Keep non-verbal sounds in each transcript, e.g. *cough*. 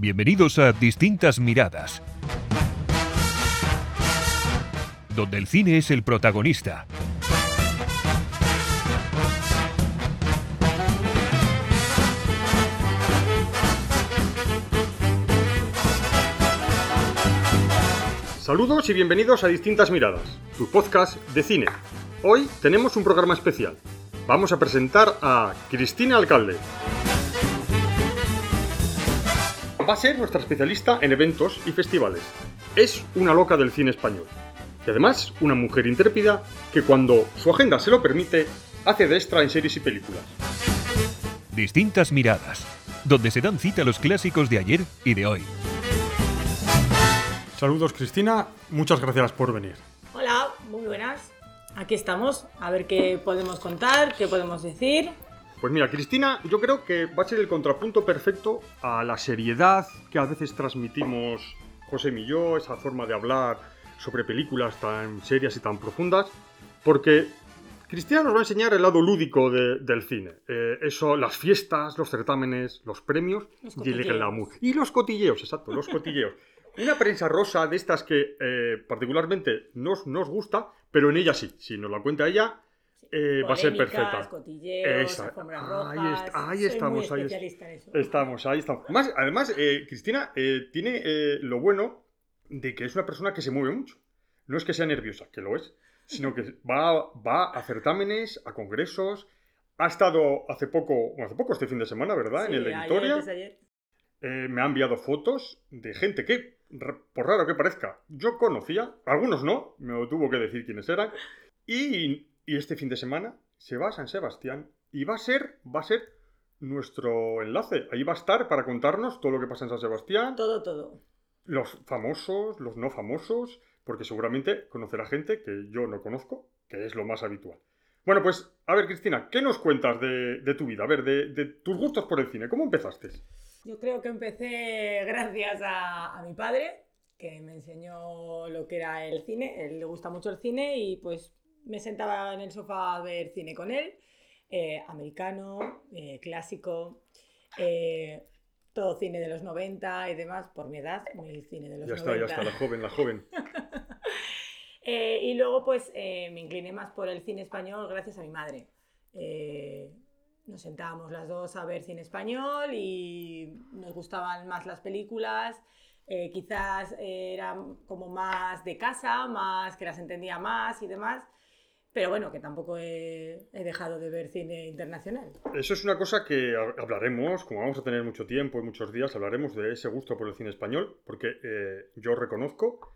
Bienvenidos a Distintas Miradas, donde el cine es el protagonista. Saludos y bienvenidos a Distintas Miradas, tu podcast de cine. Hoy tenemos un programa especial. Vamos a presentar a Cristina Alcalde. Va a ser nuestra especialista en eventos y festivales. Es una loca del cine español. Y además, una mujer intrépida que cuando su agenda se lo permite, hace de extra en series y películas. Distintas Miradas, donde se dan cita los clásicos de ayer y de hoy. Saludos Cristina, muchas gracias por venir. Hola, muy buenas. Aquí estamos, a ver qué podemos contar, qué podemos decir. Pues mira, Cristina, yo creo que va a ser el contrapunto perfecto a la seriedad que a veces transmitimos José y yo, esa forma de hablar sobre películas tan serias y tan profundas, porque Cristina nos va a enseñar el lado lúdico de- del cine. Eh, eso, las fiestas, los certámenes, los premios Los y el cotilleos. glamour. Y los cotilleos, exacto, los cotilleos. Una prensa rosa de estas que eh, particularmente nos, nos gusta, pero en ella sí. Si nos la cuenta ella, eh, va a ser perfecta. alfombras ahí est- ahí estamos, ahí est- especialista en eso. Estamos, ahí estamos. Más, además, eh, Cristina eh, tiene lo bueno de que es una persona que se mueve mucho. No es que sea nerviosa, que lo es, sino que va, va a certámenes, a congresos. Ha estado hace poco, bueno, hace poco este fin de semana, ¿verdad? Sí, en el ayer, de ayer. Eh, me ha enviado fotos de gente que, por raro que parezca, yo conocía. Algunos no, me lo tuvo que decir quiénes eran. Y, y este fin de semana se va a San Sebastián y va a ser, va a ser nuestro enlace. Ahí va a estar para contarnos todo lo que pasa en San Sebastián, Todo, todo. los famosos, los no famosos, porque seguramente conocerá gente que yo no conozco, que es lo más habitual. Bueno, pues, a ver, Cristina, ¿qué nos cuentas de, de tu vida? A ver, de, de tus gustos por el cine. ¿Cómo empezaste? Yo creo que empecé gracias a, a mi padre, que me enseñó lo que era el cine. Él le gusta mucho el cine y pues me sentaba en el sofá a ver cine con él. Eh, americano, eh, clásico, eh, todo cine de los 90 y demás, por mi edad, muy cine de los Ya está, 90. ya está, la joven, la joven. *laughs* Y luego pues me incliné más por el cine español gracias a mi madre. Nos sentábamos las dos a ver cine español y nos gustaban más las películas. eh, quizás eran como más de casa, más que las entendía más y demás. Pero bueno, que tampoco he, he dejado de ver cine internacional. Eso es una cosa que ha- hablaremos, como vamos a tener mucho tiempo y muchos días, hablaremos de ese gusto por el cine español, porque eh, yo reconozco,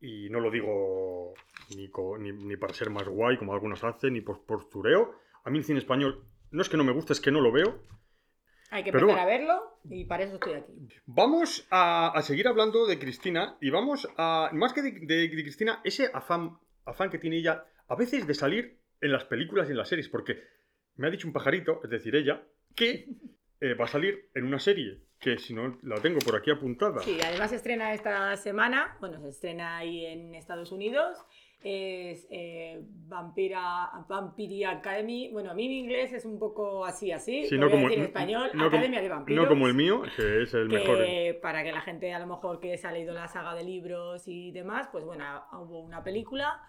y no lo digo ni, ni- ni para ser más guay como algunos hacen, ni por postureo, a mí el cine español no es que no me guste, es que no lo veo. Hay que empezar a verlo y para eso estoy aquí. Vamos a, a seguir hablando de Cristina y vamos a, más que de, de- de Cristina, ese afán, afán que tiene ella a veces de salir en las películas y en las series, porque me ha dicho un pajarito, es decir, ella, que *laughs* eh, va a salir en una serie que si no la tengo por aquí apuntada. Sí, además se estrena esta semana, bueno, se estrena ahí en Estados Unidos, es eh, Vampira, Vampiri Academy, bueno, a mí mi inglés es un poco así, así, Sí, lo voy a decir en español, no como- Academia de Vampiros. no como el mío, que es el que mejor. en- para que la gente a lo mejor que se ha leído la saga de libros y demás, pues bueno, hubo una película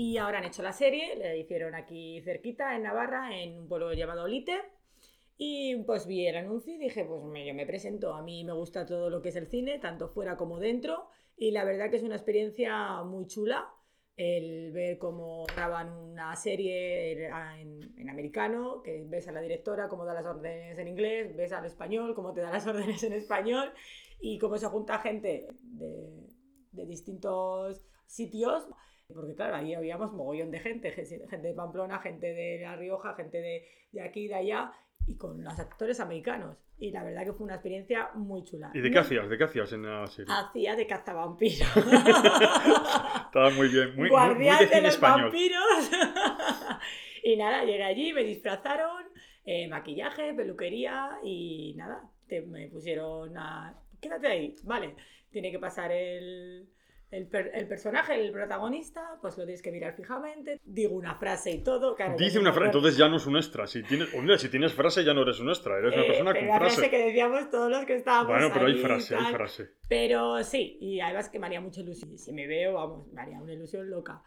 y ahora han hecho la serie, la hicieron aquí cerquita en Navarra, en un pueblo llamado Lite. Y pues vi el anuncio y dije, pues me, yo me presento, a mí me gusta todo lo que es el cine, tanto fuera como dentro, y la verdad que es una experiencia muy chula el ver cómo graban una serie en, en americano, que ves a la directora cómo da las órdenes en inglés, ves al español cómo te da las *laughs* órdenes en español, y cómo se junta gente de, de distintos sitios. Porque claro, ahí habíamos mogollón de gente, gente de Pamplona, gente de La Rioja, gente de, de aquí y de allá, y con los actores americanos. Y la verdad que fue una experiencia muy chula. ¿Y de qué hacías? ¿De qué hacías en la serie? Hacía de cazavampiro. *laughs* Estaba muy bien, muy, muy, muy Guardián de los español. vampiros. *laughs* y nada, llegué allí, me disfrazaron, eh, maquillaje, peluquería y nada, te- me pusieron a... Quédate ahí, vale. Tiene que pasar el, el, per- el personaje, el protagonista, pues lo tienes que mirar fijamente, digo una frase y todo. claro, Dice una frase, entonces ya no es un extra. Si tienes, hombre, si tienes frase ya no eres un extra, eres una Eh, persona pero con la frase frase. que decíamos todos los que estábamos Bueno, pero hay ahí y frase, hay frase. Pero sí, y además que me haría mucha ilusión. Si me veo, vamos, me haría una ilusión loca.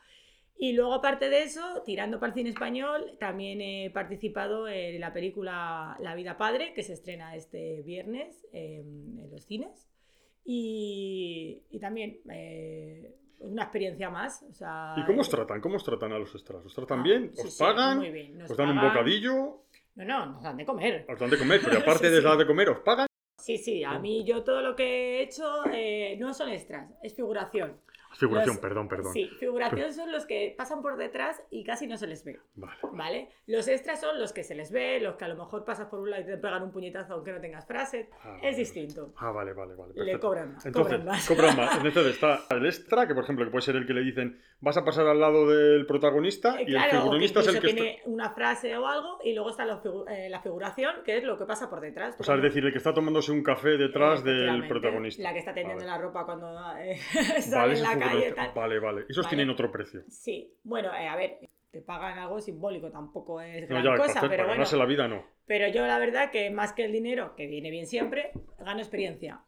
Y luego, aparte de eso, tirando para el cine español, también he participado en la película La vida padre, que se estrena este viernes eh, en los cines. Y, y también eh, una experiencia más. O sea, ¿Y cómo os tratan? ¿Cómo os tratan a los extras? ¿Os tratan Ah, bien? ¿Os sí, pagan? muy bien, nos ¿Os dan un bocadillo? No, no, nos dan de comer. ¿Os dan de comer? Pero *laughs* aparte Sí, de dar de comer, ¿os pagan? Sí, sí, a mí yo todo lo que he hecho eh, no son extras, es figuración. Figuración, Los- perdón, perdón. Sí, figuración son los que pasan por detrás y casi no se les ve, Vale. ¿vale? Los extras son los que se les ve, los que a lo mejor pasas por un lado y te pegan un puñetazo aunque no tengas frase. Ah, Es vale. distinto. Ah, vale, vale, vale. Le cobran más. Entonces, cobran más. cobran más. *laughs* Entonces está el extra, que por ejemplo, que puede ser el que le dicen vas a pasar al lado del protagonista Eh, y el claro, o que figuronista es el que está. tiene una frase o algo y luego está la, figu- eh, la figuración, que es lo que pasa por detrás. O sea, es decir, el que está tomándose un café detrás del protagonista. La que está tendiendo Vale. la ropa cuando eh, *laughs* Vale, sale en la calle. Tal. Vale, vale. Esos Vale. tienen otro precio. Sí, bueno, eh, a ver, te pagan algo simbólico, tampoco es No, gran ya, para, cosa, pero bueno. la vida no. Pero yo la verdad que más que el dinero, que viene bien siempre, gano experiencia.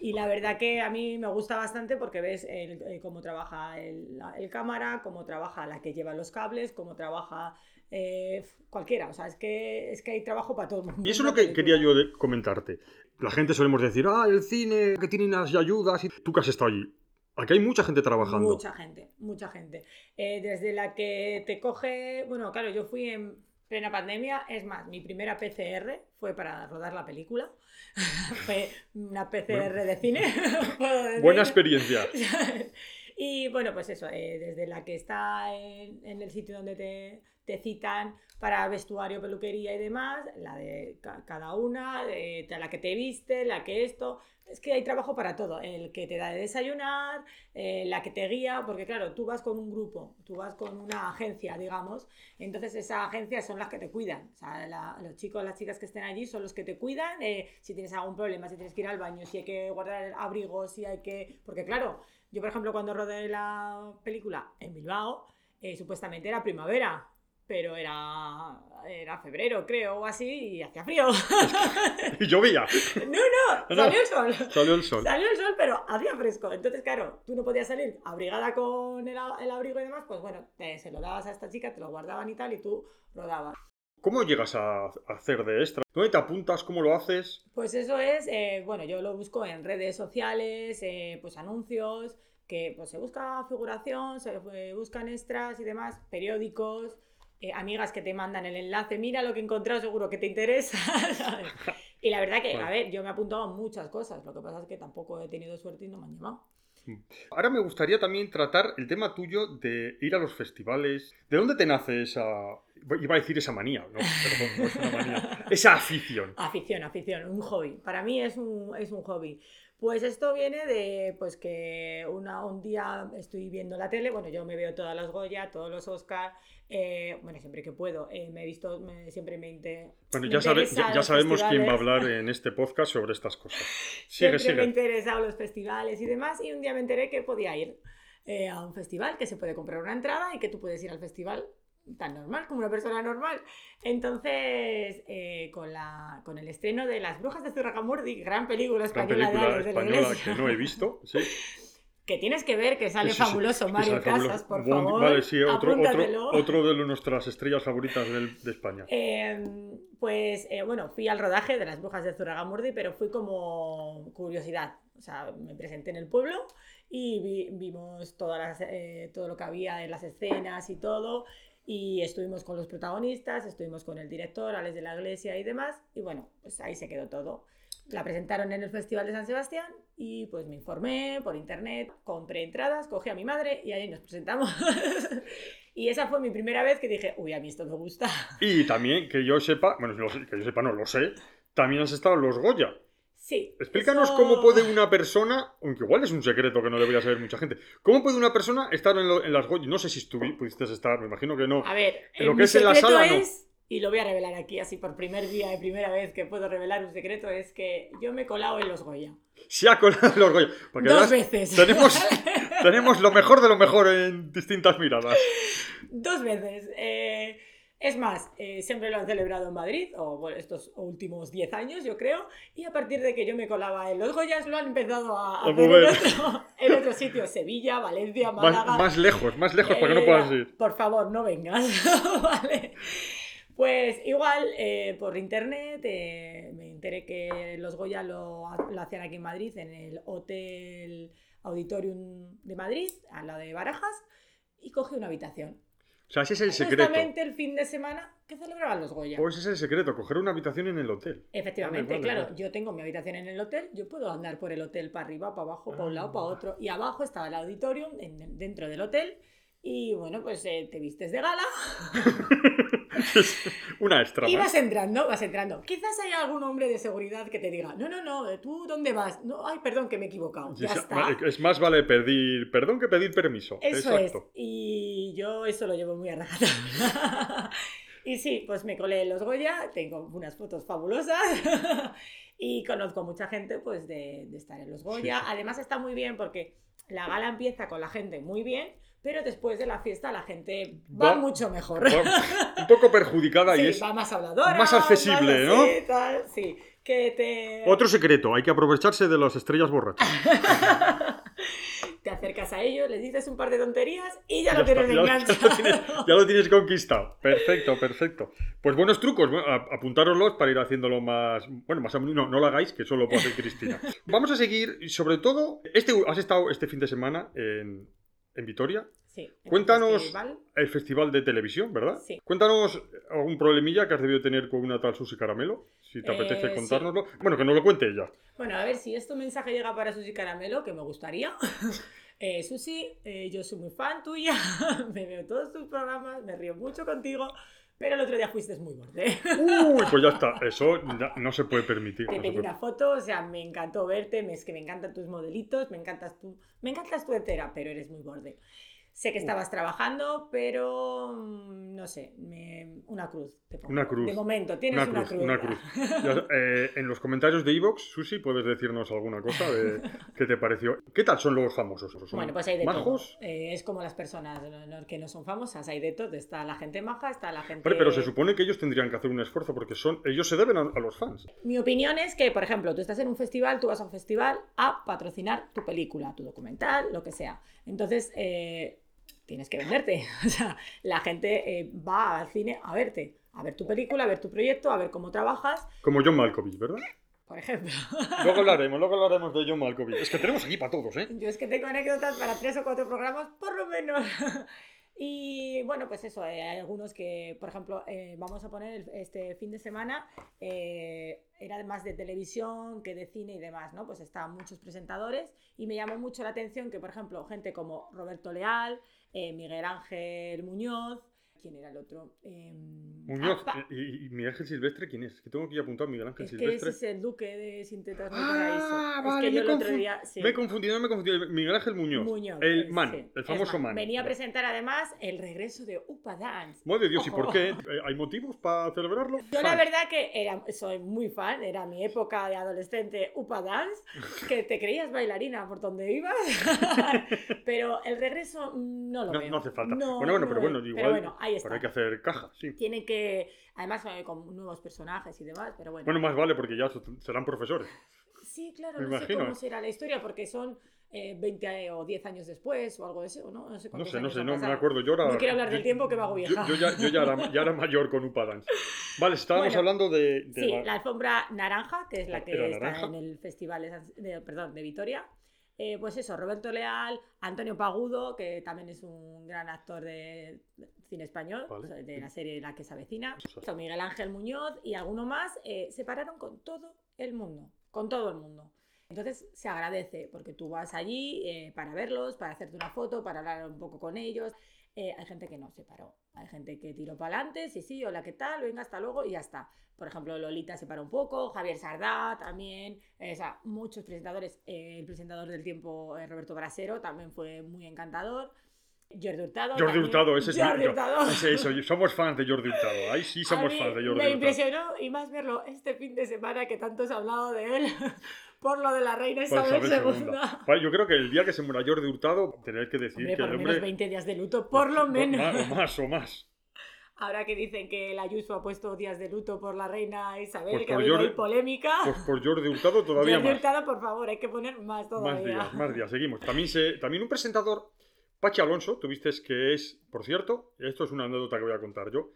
Y la verdad que a mí me gusta bastante porque ves el- eh, cómo trabaja el, la- el cámara, cómo trabaja la que lleva los cables, cómo trabaja eh, cualquiera. O sea, es que, es que hay trabajo para todo el mundo. Y eso es lo que quería yo comentarte. La gente solemos decir, ah, el cine, que tienen las ayudas. Y... Tú que has estado allí. Aquí hay mucha gente trabajando. Mucha gente, mucha gente. Eh, desde la que te coge, bueno, claro, yo fui en plena pandemia, es más, mi primera PCR fue para rodar la película. *laughs* fue una PCR de cine. *laughs* Buena experiencia. *laughs* y bueno, pues eso, eh, desde la que está en, en el sitio donde te, te citan para vestuario, peluquería y demás, la de ca- cada una, de la que te viste, la que esto. Es que hay trabajo para todo. El que te da de desayunar, eh, la que te guía, porque claro, tú vas con un grupo, tú vas con una agencia, digamos, entonces esa agencia son las que te cuidan. O sea, los chicos, las chicas que estén allí son los que te cuidan. eh, si tienes algún problema, si tienes que ir al baño, si hay que guardar abrigos, si hay que. Porque claro, yo por ejemplo, cuando rodé la película en Bilbao, eh, supuestamente era primavera. Pero era, era febrero, creo, o así, y hacía frío. *laughs* Y llovía. no, no, salió el sol. Salió el sol. Salió el sol, pero hacía fresco. Entonces, claro, tú no podías salir abrigada con el, el abrigo y demás, pues bueno, te- se lo dabas a esta chica, te lo guardaban y tal, y tú rodabas. ¿Cómo llegas a hacer de extra? ¿Dónde te apuntas? ¿Cómo lo haces? Pues eso es, eh, bueno, yo lo busco en redes sociales, eh, pues anuncios, que pues se busca figuración, se eh, buscan extras y demás, periódicos, eh, amigas que te mandan el enlace, mira lo que he encontrado, seguro que te interesa. *laughs* ¿sabes? Y la verdad que, a ver, yo me he apuntado a muchas cosas, lo que pasa es que tampoco he tenido suerte y no me han llamado. Ahora me gustaría también tratar el tema tuyo de ir a los festivales. ¿De dónde te nace esa... Iba a decir esa manía, no, perdón, no es una manía. *laughs* Esa afición. Afición, afición, un hobby. Para mí es un, es un hobby. Pues esto viene de pues que una, un día estoy viendo la tele, bueno, yo me veo todas las Goya, todos los Oscar, eh, bueno, siempre que puedo, eh, me he visto, me- siempre me, inte- Bueno, me ya, sabe- ya, sabemos quién va a hablar en *laughs* este podcast sobre estas cosas. Sigue, Siempre me sigue. interesado los festivales y demás, y un día me enteré que podía ir eh, a un festival, que se puede comprar una entrada y que tú puedes ir al festival tan normal como una persona normal. Entonces, eh, con, la, con el estreno de Las Brujas de Zurragamurdi, gran película Gran española película de Alex de la española Iglesia, que no he visto. *laughs* Sí. que tienes que ver, que sale Sí, sí, fabuloso Mario sale fabuloso. Casas, por favor. Vale, sí, otro, otro, otro de nuestras estrellas favoritas del- de España. Eh, pues eh, bueno, fui al rodaje de las brujas de Zuragamurdi, pero fui como curiosidad. O sea, me presenté en el pueblo y vi- vimos todas las, eh, todo lo que había en las escenas y todo. Y estuvimos con los protagonistas, estuvimos con el director, Alex de la Iglesia y demás. Y bueno, pues ahí se quedó todo. La presentaron en el Festival de San Sebastián y pues me informé por internet, compré entradas, cogí a mi madre y ahí nos presentamos. *laughs* y esa fue mi primera vez que dije, uy, a mí esto me gusta. Y también, que yo sepa, bueno, que yo sepa, no lo sé, también has estado en los Goya. Sí. Explícanos eso- cómo puede una persona, aunque igual es un secreto que no debería saber mucha gente, ¿cómo puede una persona estar en, lo- en las Goya? No sé si estuvi- pudiste estar, me imagino que no. A ver, Lo eh, que es en la no. es, y lo voy a revelar aquí así por primer día, de primera vez que puedo revelar un secreto, es que yo me he colado en los Goya. Se ha colado en los Goya. Porque Dos además veces. Tenemos, *laughs* Tenemos lo mejor de lo mejor en distintas miradas. Dos veces. Eh, es más, eh, siempre lo han celebrado en Madrid, o bueno, estos últimos 10 años, yo creo, y a partir de que yo me colaba en los Goyas, lo han empezado a, A hacer en otro, en otro sitio, Sevilla, Valencia, Málaga. más lejos, más lejos para que no Eh, puedas ir. Por favor, no vengas. *laughs* vale. Pues igual eh, por internet eh, me enteré que los Goya lo, lo hacían aquí en Madrid, en el Hotel Auditorium de Madrid, al lado de Barajas, y cogí una habitación. O sea, ese es el secreto. Justamente el fin de semana que celebraban los Goya. Pues ese es el secreto, coger una habitación en el hotel. Efectivamente, Vale, vale, claro, vale. yo tengo mi habitación en el hotel, yo puedo andar por el hotel para arriba, para abajo, para un lado, Ah. para otro, y abajo estaba el auditorium en- dentro del hotel, y bueno, pues eh, te vistes de gala, *laughs* una extra. y vas entrando, vas entrando. Quizás haya algún hombre de seguridad que te diga, no, no, no, eh, ¿tú dónde vas? No, ay, perdón, que me he equivocado. Ya sí, está. Es más vale pedir perdón que pedir permiso. Eso Exacto. es. Y yo eso lo llevo muy a rajatabla. *laughs* y sí, pues me colé en los Goya, tengo unas fotos fabulosas. *laughs* y conozco mucha gente pues de, de estar en los Goya. Sí. Además está muy bien porque la gala empieza con la gente muy bien, pero después de la fiesta la gente va, Va- mucho mejor. Va un poco perjudicada y *laughs* es va más habladora. más accesible, ¿no? así, tal, sí, que te... otro secreto. Hay que aprovecharse de las estrellas borrachas. *laughs* te acercas a ellos, les dices un par de tonterías y ya, Ya lo tienes está, ya- ya enganchado. lo *laughs* tienes- Ya lo tienes conquistado. Perfecto, perfecto. Pues buenos trucos. Bueno, apuntároslos para ir haciéndolo más. Bueno, más. No, no lo hagáis, que eso lo puede hacer Cristina. Vamos a seguir, sobre todo. Este, has estado este fin de semana en, en Vitoria, Sí, en Cuéntanos- festival. el festival de televisión, ¿verdad? Sí. Cuéntanos algún problemilla que has debido tener con una tal Susi Caramelo, si te Eh, apetece sí. contárnoslo. Bueno, que nos lo cuente ella. Bueno, a ver si este mensaje llega para Susi Caramelo, que me gustaría. *laughs* Eh, Susi, eh, yo soy muy fan tuya, *laughs* me veo todos tus programas, me río mucho contigo, pero el otro día fuiste muy borde. Uy, pues ya está. *laughs* Eso ya no se puede permitir. Te no pedí una foto, o sea, me encantó verte, es que me encantan tus modelitos, me encantas tú, me encantas tú entera, pero eres muy borde. Sé que estabas trabajando, pero mm, no sé, me- una cruz. te pongo. Una cruz. De momento, tienes Una una, cruz, una cruz. Eh, en los comentarios de Evox, Susi, puedes decirnos alguna cosa de *laughs* qué te pareció. ¿Qué tal son los famosos? ¿Son Bueno, pues hay de majos? todo. Eh, es como las personas que no son famosas, hay de todo. Está la gente maja, está la gente... Pero se supone que ellos tendrían que hacer un esfuerzo porque son ellos se deben a, a los fans. Mi opinión es que, por ejemplo, tú estás en un festival, tú vas a un festival a patrocinar tu película, tu documental, lo que sea. Entonces, eh, tienes que venderte. *laughs* O sea, la gente eh, va al cine a verte, a ver tu película, a ver tu proyecto, a ver cómo trabajas, Como John Malkovich, ¿verdad? por ejemplo. *laughs* Luego hablaremos, luego hablaremos de John Malkovich. Es que tenemos aquí para todos, ¿eh? Yo es que tengo anécdotas para tres o cuatro programas, por lo menos. *laughs* Y bueno, pues eso, eh, hay algunos que, por ejemplo, eh, vamos a poner el- este fin de semana, eh, era más de televisión que de cine y demás, ¿no? Pues estaban muchos presentadores y me llamó mucho la atención que, por ejemplo, gente como Roberto Leal, eh, Miguel Ángel Muñoz, ¿quién era el otro? Em, Muñoz ah, eh, y, y Miguel Ángel Silvestre, ¿quién es? Que tengo aquí apuntado Miguel Ángel es que Silvestre. ese es el duque de Sin Tetas Muy Ah, Paraíso. vale, es que yo el otro día... sí. Me he confundido, me he confundido. Miguel Ángel Muñoz. Muñoz, el eh, man, sí, el es famoso man. Venía a presentar además el regreso de Upa Dance. Madre Dios, ¿y por qué? Eh, ¿Hay motivos para celebrarlo? Yo la Fan. verdad que era, soy muy fan, era mi época de adolescente Upa Dance, que te creías bailarina por donde ibas, *laughs* pero el regreso mm, no lo No, veo. no hace falta. No, bueno, bueno, no pero bueno, igual. Pero bueno, ahí está. pero hay que hacer caja, sí. Tienen que, además eh, con nuevos personajes y demás, pero bueno. Bueno, más vale porque ya serán profesores. sí, claro, me no sé imagino. cómo será la historia, porque son eh, 20 o 10 años después o algo de eso, ¿no? No sé No sé, no sé, no me acuerdo. Yo era, No quiero hablar yo- del tiempo que me hago Yo, vieja. yo ya, yo ya era, ya era mayor con Upa Dance. Vale, estábamos Bueno, hablando de. de Sí, la- la alfombra naranja, que es la que está naranja. en el festival de- perdón, de Vitoria. Eh, pues eso, Roberto Leal, Antonio Pagudo, que también es un gran actor de cine español, Vale. de la serie La que se avecina. Miguel Ángel Muñoz y alguno más eh, se pararon con todo el mundo, con todo el mundo. Entonces se agradece porque tú vas allí eh, para verlos, para hacerte una foto, para hablar un poco con ellos. Eh, hay gente que no se paró, hay gente que tiró para adelante, sí, sí, hola, ¿qué tal? Venga, hasta luego y ya está. Por ejemplo, Lolita se paró un poco, Javier Sardá también, eh, o sea, muchos presentadores. Eh, el presentador del tiempo, eh, Roberto Brasero, también fue muy encantador. Jordi Hurtado. Jordi. Hurtado, ese es Jordi Hurtado. ese- eso, somos fans de Jordi Hurtado. Ahí sí somos fans de Jordi Me Hurtado. impresionó y más verlo este fin de semana que tanto has hablado de él, por lo de la reina Isabel II. Vale, Yo creo que el día que se muera Jordi Hurtado, tenéis que decir Hombre, que por el lo menos hombre. 20 días de luto, por lo *laughs* menos. Más, o más, o más. Ahora que dicen que el Ayuso ha puesto días de luto por la reina Isabel, Pues que ha habido Jordi- polémica. Pues por Jordi Hurtado todavía Jordi más. Hurtado, por favor, hay que poner más Más todavía. días, más días. Seguimos. También, se, también un presentador, Pachi Alonso, tuviste que es, por cierto, esto es una anécdota que voy a contar yo.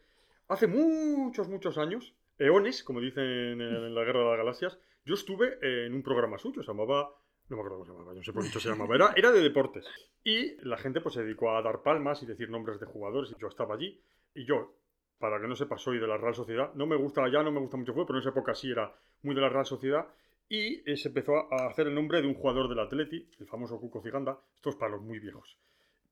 Hace muchos, muchos años, eones, como dicen en, en la Guerra de las Galaxias, yo estuve en un programa suyo, se llamaba. No me acuerdo cómo se llamaba, yo no sé por qué se llamaba. Era, era de deportes. Y la gente pues se dedicó a dar palmas y decir nombres de jugadores. Y yo estaba allí. Y yo, para que no sepa, soy de la Real Sociedad. No me gusta ya, no me gusta mucho el pero en esa época sí era muy de la Real Sociedad. Y eh, se empezó a hacer el nombre de un jugador del Atleti, el famoso Cuco Ciganda. Esto es para los muy viejos.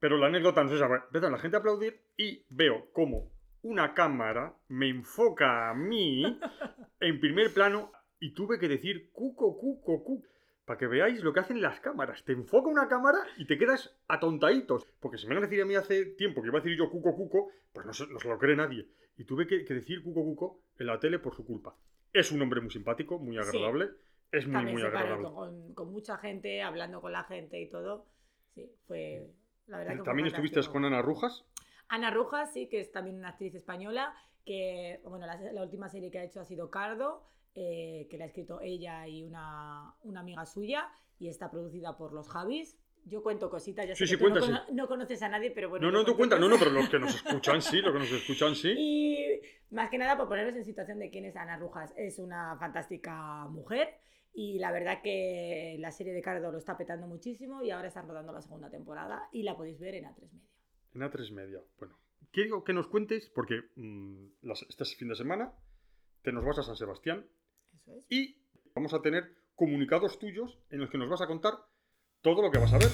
Pero la anécdota no se sabe. Empiezan la gente a aplaudir y veo cómo una cámara me enfoca a mí *laughs* en primer plano y tuve que decir Cuco, Cuco, Cuco. Para que veáis lo que hacen las cámaras. Te enfoca una cámara y te quedas atontaditos. Porque si me van a decir a mí hace tiempo que iba a decir yo Cuco, Cuco, pues no se, no se lo cree nadie. Y tuve que, que decir Cuco, Cuco en la tele por su culpa. Es un hombre muy simpático, muy Sí. agradable. Es muy, También muy agradable. con, con mucha gente, hablando con la gente y todo. Sí, fue. La verdad que fue También estuviste con Ana Rujas. Ana Rujas, sí, que es también una actriz española, que, bueno, la, la última serie que ha hecho ha sido Cardo, eh, que la ha escrito ella y una, una amiga suya, y está producida por los Javis. Yo cuento cositas, ya sé Sí, que sí, tú no, conoces a nadie, pero bueno. No, no, tú cuentas, no, no, pero los que nos escuchan sí, los que nos escuchan sí. *laughs* Y más que nada por ponernos en situación de quién es Ana Rujas. Es una fantástica mujer y la verdad que la serie de Cardo lo está petando muchísimo y ahora están rodando la segunda temporada y la podéis ver en A3 Media. En A3 Media. Bueno, quiero que nos cuentes, porque mm, las- este fin de semana te nos vas a San Sebastián Y vamos a tener comunicados tuyos en los que nos vas a contar todo lo que vas a ver.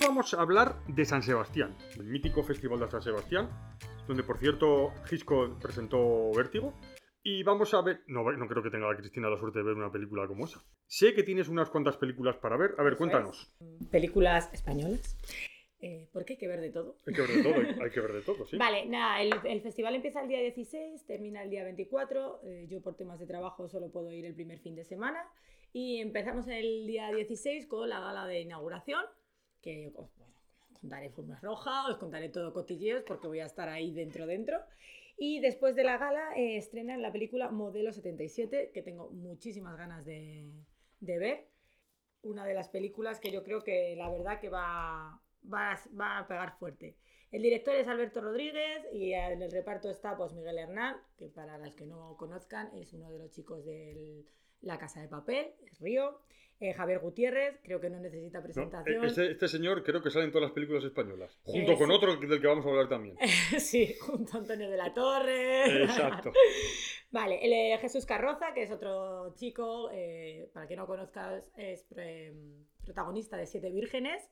Vamos a hablar de San Sebastián, el mítico Festival de San Sebastián, donde por cierto Hitchcock presentó Vértigo. Y vamos a ver, no, no creo que tenga la Cristina la suerte de ver una película como esa. Sé que tienes unas cuantas películas para ver. A ver, cuéntanos. Películas españolas. Eh, porque hay que ver de todo. Hay que ver de todo, hay, hay que ver de todo, *laughs* sí. Vale, nada, el, el festival empieza el día 16, termina el día 24. eh, yo por temas de trabajo solo puedo ir el primer fin de semana. Y empezamos el día 16 con la gala de inauguración, que contaré formas roja, os contaré todo cotilleos porque voy a estar ahí dentro dentro. Y después de la gala eh, estrenan la película Modelo 77, que tengo muchísimas ganas de, de ver. Una de las películas que yo creo que la verdad que va, va, va a pegar fuerte. El director es Alberto Rodríguez y en el reparto está pues Miguel Hernán, que para las que no conozcan es uno de los chicos de La Casa de Papel, Río. Eh, Javier Gutiérrez, creo que no necesita No, presentación. este, este señor creo que sale en todas las películas españolas. Junto Eh, con sí. otro del que vamos a hablar también. *laughs* sí, junto a Antonio de la Torre. Exacto. *laughs* Vale, el, eh, Jesús Carroza, que es otro chico, eh, para que no conozcas, es protagonista de Siete Vírgenes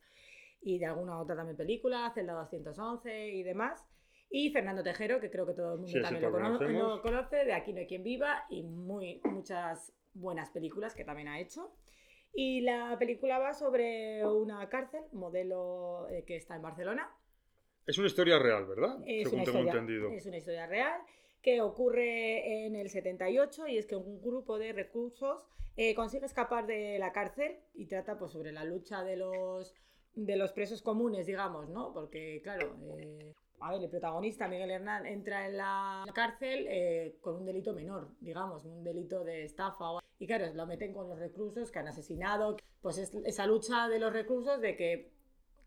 y de alguna otra también película, Celda 211 y demás. Y Fernando Tejero, que creo que todo el mundo Sí, también lo, cono- lo conoce, de Aquí no hay quien viva y muy, muchas buenas películas que también ha hecho. Y la película va sobre una cárcel, modelo eh, que está en Barcelona, Es una historia real, ¿verdad? es Según una, tengo historia, entendido. es una historia real que ocurre en el 78 y es que un grupo de reclusos eh, consigue escapar de la cárcel y trata pues, sobre la lucha de los, de los presos comunes, digamos, ¿no? Porque, claro, eh, a ver, el protagonista, Miguel Hernán, entra en la cárcel eh, con un delito menor, digamos, un delito de estafa. Y claro, lo meten con los reclusos que han asesinado. Pues es esa lucha de los reclusos de que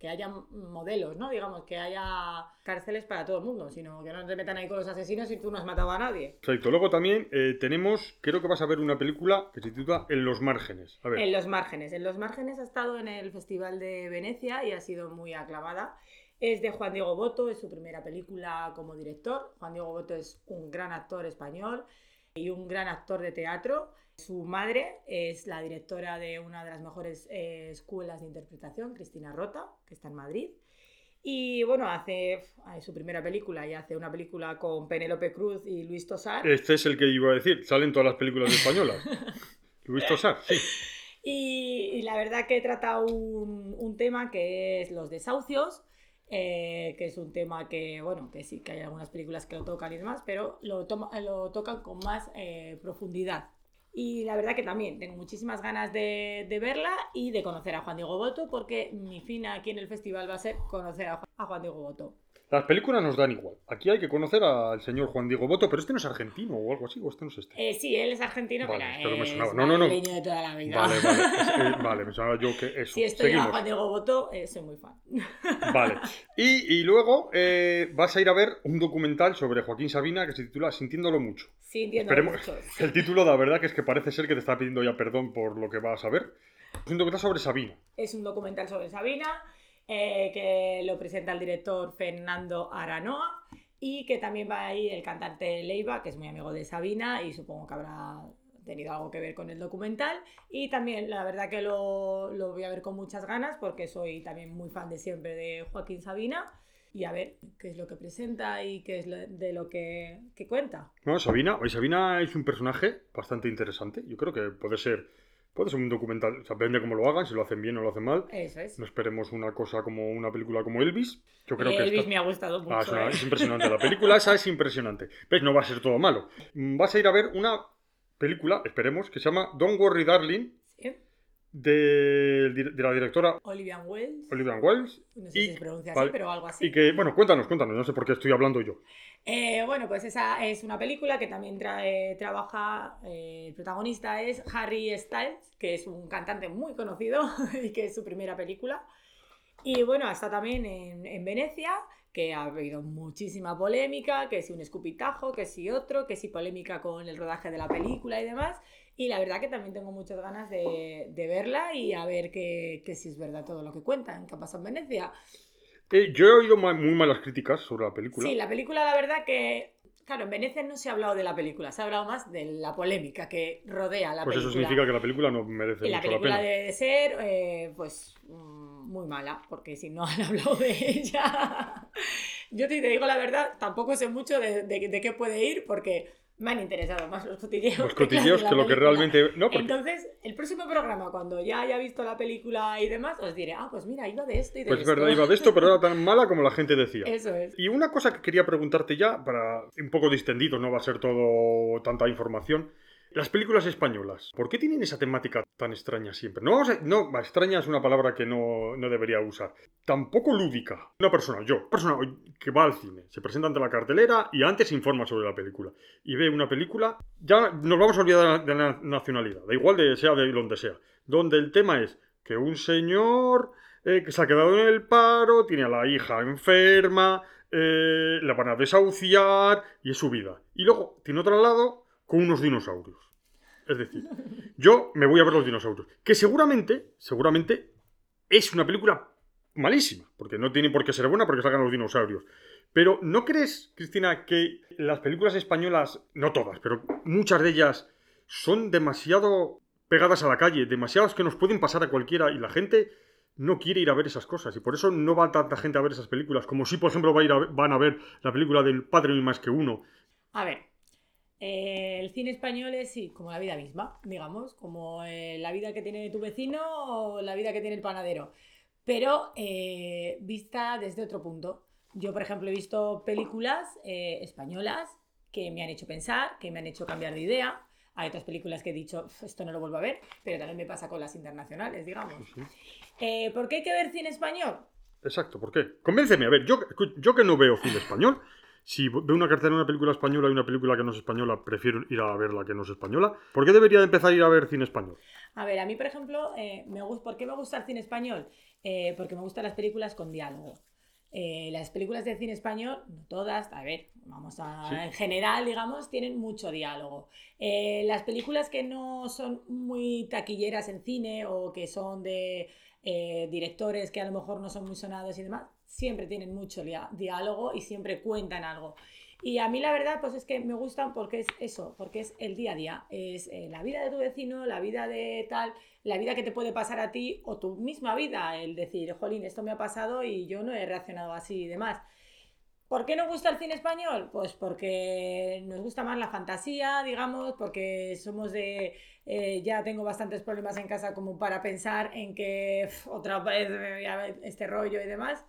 que haya modelos, ¿no? Digamos, que haya cárceles para todo el mundo, sino que no te metan ahí con los asesinos y tú no has matado a nadie. Perfecto. Luego también eh, tenemos, creo que vas a ver una película que se titula En los márgenes. A ver. En los márgenes. En los márgenes ha estado en el Festival de Venecia y ha sido muy aclamada. Es de Juan Diego Boto, es su primera película como director. Juan Diego Boto es un gran actor español y un gran actor de teatro. Su madre es la directora de una de las mejores eh, escuelas de interpretación, Cristina Rota, que está en Madrid. Y bueno, hace su primera película y hace una película con Penélope Cruz y Luis Tosar. Este es el que iba a decir, salen todas las películas españolas. *laughs* Luis Tosar, sí. Y, la verdad que trata un, un tema que es los desahucios. Eh, que es un tema que, bueno, que sí, que hay algunas películas que lo tocan y demás, pero lo, lo tocan con más eh, profundidad. Y la verdad que también tengo muchísimas ganas de, verla y de conocer a Juan Diego Boto, porque mi fin aquí en el festival va a ser conocer a, a Juan Diego Boto. Las películas nos dan igual. Aquí hay que conocer al señor Juan Diego Boto, pero este no es argentino o algo así, o este no es este. Eh, sí, él es argentino, vale, pero me es no, no, no. de toda la vida. Vale, vale, *laughs* vale, me sonaba yo que eso. Si estoy a Juan Diego Boto, eh, soy muy fan. *laughs* Vale. Y, y luego eh, vas a ir a ver un documental sobre Joaquín Sabina que se titula Sintiéndolo mucho. Sintiéndolo mucho. El título, la verdad, que es que parece ser que te está pidiendo ya perdón por lo que vas a ver. Es un documental sobre Sabina. Es un documental sobre Sabina eh, que lo presenta el director Fernando Aranoa y que también va ahí el cantante Leiva, que es muy amigo de Sabina y supongo que habrá tenido algo que ver con el documental. Y también la verdad que lo, lo voy a ver con muchas ganas porque soy también muy fan de siempre de Joaquín Sabina y a ver qué es lo que presenta y qué es de lo que, que cuenta. No, Sabina, Sabina es un personaje bastante interesante. Yo creo que puede ser Puede ser un documental, o sea, depende cómo lo hagan, si lo hacen bien o lo hacen mal. Eso es. No esperemos una cosa como una película como Elvis. Yo creo que Elvis me ha gustado mucho. Ah, es, ¿eh? impresionante. La película esa es impresionante. ¿Ves? No va a ser todo malo. Vas a ir a ver una película, esperemos, que se llama Don't Worry Darling. ¿Sí? De, de, la directora Olivia Wells. Olivia Wells. No sé si se pronuncia así, pero algo así. Y que, bueno, cuéntanos, cuéntanos, no sé por qué estoy hablando yo. Eh, bueno, pues esa es una película que también trae, trabaja, eh, el protagonista es Harry Styles, que es un cantante muy conocido *laughs* y que es su primera película. Y bueno, está también en, en, Venecia, que ha habido muchísima polémica, que si un escupitajo, que si otro, que si polémica con el rodaje de la película y demás. Y la verdad que también tengo muchas ganas de, de verla y a ver que, que si es verdad todo lo que cuentan, que ha pasado en Venecia. Eh, yo he oído muy malas críticas sobre la película. Sí, la película, la verdad que. Claro, en Venecia no se ha hablado de la película, se ha hablado más de la polémica que rodea la película. Pues eso significa que la película no merece y la mucho la película debe de ser, eh, pues, mm, muy mala, porque si no *laughs* han hablado de ella. Yo te digo la verdad, tampoco sé mucho de, de qué puede ir, porque me han interesado más los cotilleos. Los *laughs* cotilleos que, lo que realmente. No, Entonces, el próximo programa, cuando ya haya visto la película y demás, os diré, ah, pues mira, iba de esto y de pues esto. Pues verdad, iba de esto, pero era tan *laughs* mala como la gente decía. Eso es. Y una cosa que quería preguntarte ya, para un poco distendido, no va a ser todo tanta información. Las películas españolas, ¿por qué tienen esa temática tan extraña siempre? No, no extraña es una palabra que no, no debería usar. Tampoco lúdica. Una persona, yo, persona que va al cine, se presenta ante la cartelera y antes informa sobre la película. Y ve una película, ya nos vamos a olvidar de la nacionalidad, da igual de sea de donde sea. Donde el tema es que un señor eh, que se ha quedado en el paro, tiene a la hija enferma, eh, la van a desahuciar y es su vida. Y luego tiene otro lado con unos dinosaurios. Es decir, yo me voy a ver los dinosaurios. Que seguramente, seguramente es una película malísima, porque no tiene por qué ser buena porque salgan los dinosaurios. Pero ¿no crees, Cristina, que las películas españolas, no todas, pero muchas de ellas, son demasiado pegadas a la calle, demasiadas que nos pueden pasar a cualquiera y la gente no quiere ir a ver esas cosas y por eso no va tanta gente a ver esas películas, como si, por ejemplo, van a ver la película del Padre y más que uno. A ver, eh, el cine español es sí, como la vida misma, digamos, como eh, la vida que tiene tu vecino o la vida que tiene el panadero, pero eh, vista desde otro punto. Yo, por ejemplo, he visto películas españolas que me han hecho pensar, que me han hecho cambiar de idea. Hay otras películas que he dicho, esto no lo vuelvo a ver, pero también me pasa con las internacionales, digamos. ¿Por qué hay que ver cine español? Exacto, ¿por qué? Convénceme, a ver, yo, yo que no veo cine español, si veo una cartera de una película española y una película que no es española, prefiero ir a ver la que no es española. ¿Por qué debería de empezar a ir a ver cine español? A ver, a mí, por ejemplo, eh, me ¿por qué me gusta el cine español? Eh, porque me gustan las películas con diálogo. Eh, las películas de cine español, no todas, a ver, vamos a. En general, digamos, tienen mucho diálogo. las películas que no son muy taquilleras en cine o que son de directores que a lo mejor no son muy sonados y demás, siempre tienen mucho diálogo y siempre cuentan algo. Y a mí la verdad, pues es que me gustan porque es eso, porque es el día a día, es eh, la vida de tu vecino, la vida de tal, la vida que te puede pasar a ti o tu misma vida, el decir, jolín, esto me ha pasado y yo no he reaccionado así y demás. ¿Por qué nos gusta el cine español? Pues porque nos gusta más la fantasía, digamos, porque somos de... eh, ya tengo bastantes problemas en casa como para pensar en que otra vez este rollo y demás.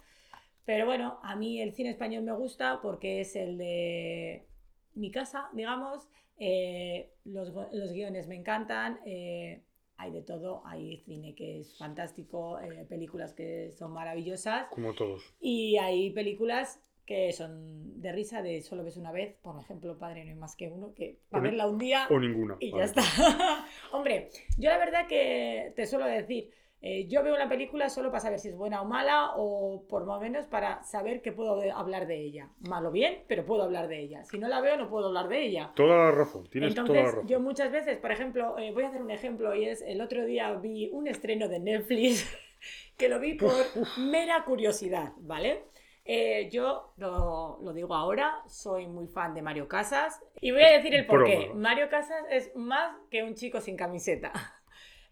Pero bueno, a mí el cine español me gusta porque es el de mi casa, digamos. eh, los, los guiones me encantan. eh, hay de todo. Hay cine que es fantástico, eh, películas que son maravillosas. Como todos. Y hay películas que son de risa, de solo ves una vez. Por ejemplo, Padre no hay más que uno, que para verla un día O ninguna. y ya está. *laughs* Hombre, yo la verdad que te suelo decir, eh, yo veo una película solo para saber si es buena o mala o por lo menos para saber que puedo hablar de ella. Mal o bien, pero puedo hablar de ella. Si no la veo, no puedo hablar de ella. Toda la razón, tienes toda la Entonces, razón. yo muchas veces, por ejemplo, eh, voy a hacer un ejemplo y es el otro día vi un estreno de Netflix *laughs* que lo vi por mera curiosidad, ¿vale? Eh, yo lo, lo digo ahora, soy muy fan de Mario Casas y voy a decir el porqué. Mario Casas es más que un chico sin camiseta. *laughs*